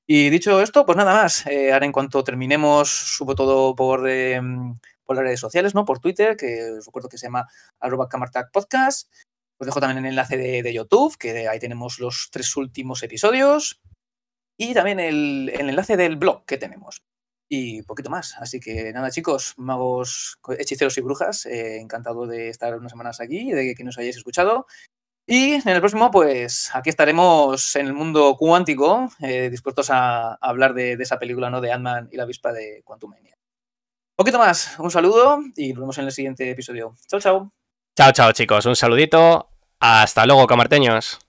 Y dicho esto, pues nada más. Eh, ahora en cuanto terminemos, subo todo por, em, por las redes sociales, ¿no? Por Twitter, que os recuerdo que se llama arroba podcast. Os dejo también el enlace de, YouTube, que ahí tenemos los tres últimos episodios. Y también el, el enlace del blog que tenemos y poquito más. Así que nada, chicos, magos, hechiceros y brujas, eh, encantado de estar unas semanas aquí y de que nos hayáis escuchado. Y en el próximo, pues aquí estaremos en el mundo cuántico, eh, dispuestos a, hablar de, esa película, ¿no? De Ant-Man y la avispa de Quantumania. Poquito más, un saludo y nos vemos en el siguiente episodio. Chao, chao. Chao, chao, chicos. Un saludito. Hasta luego, camarteños.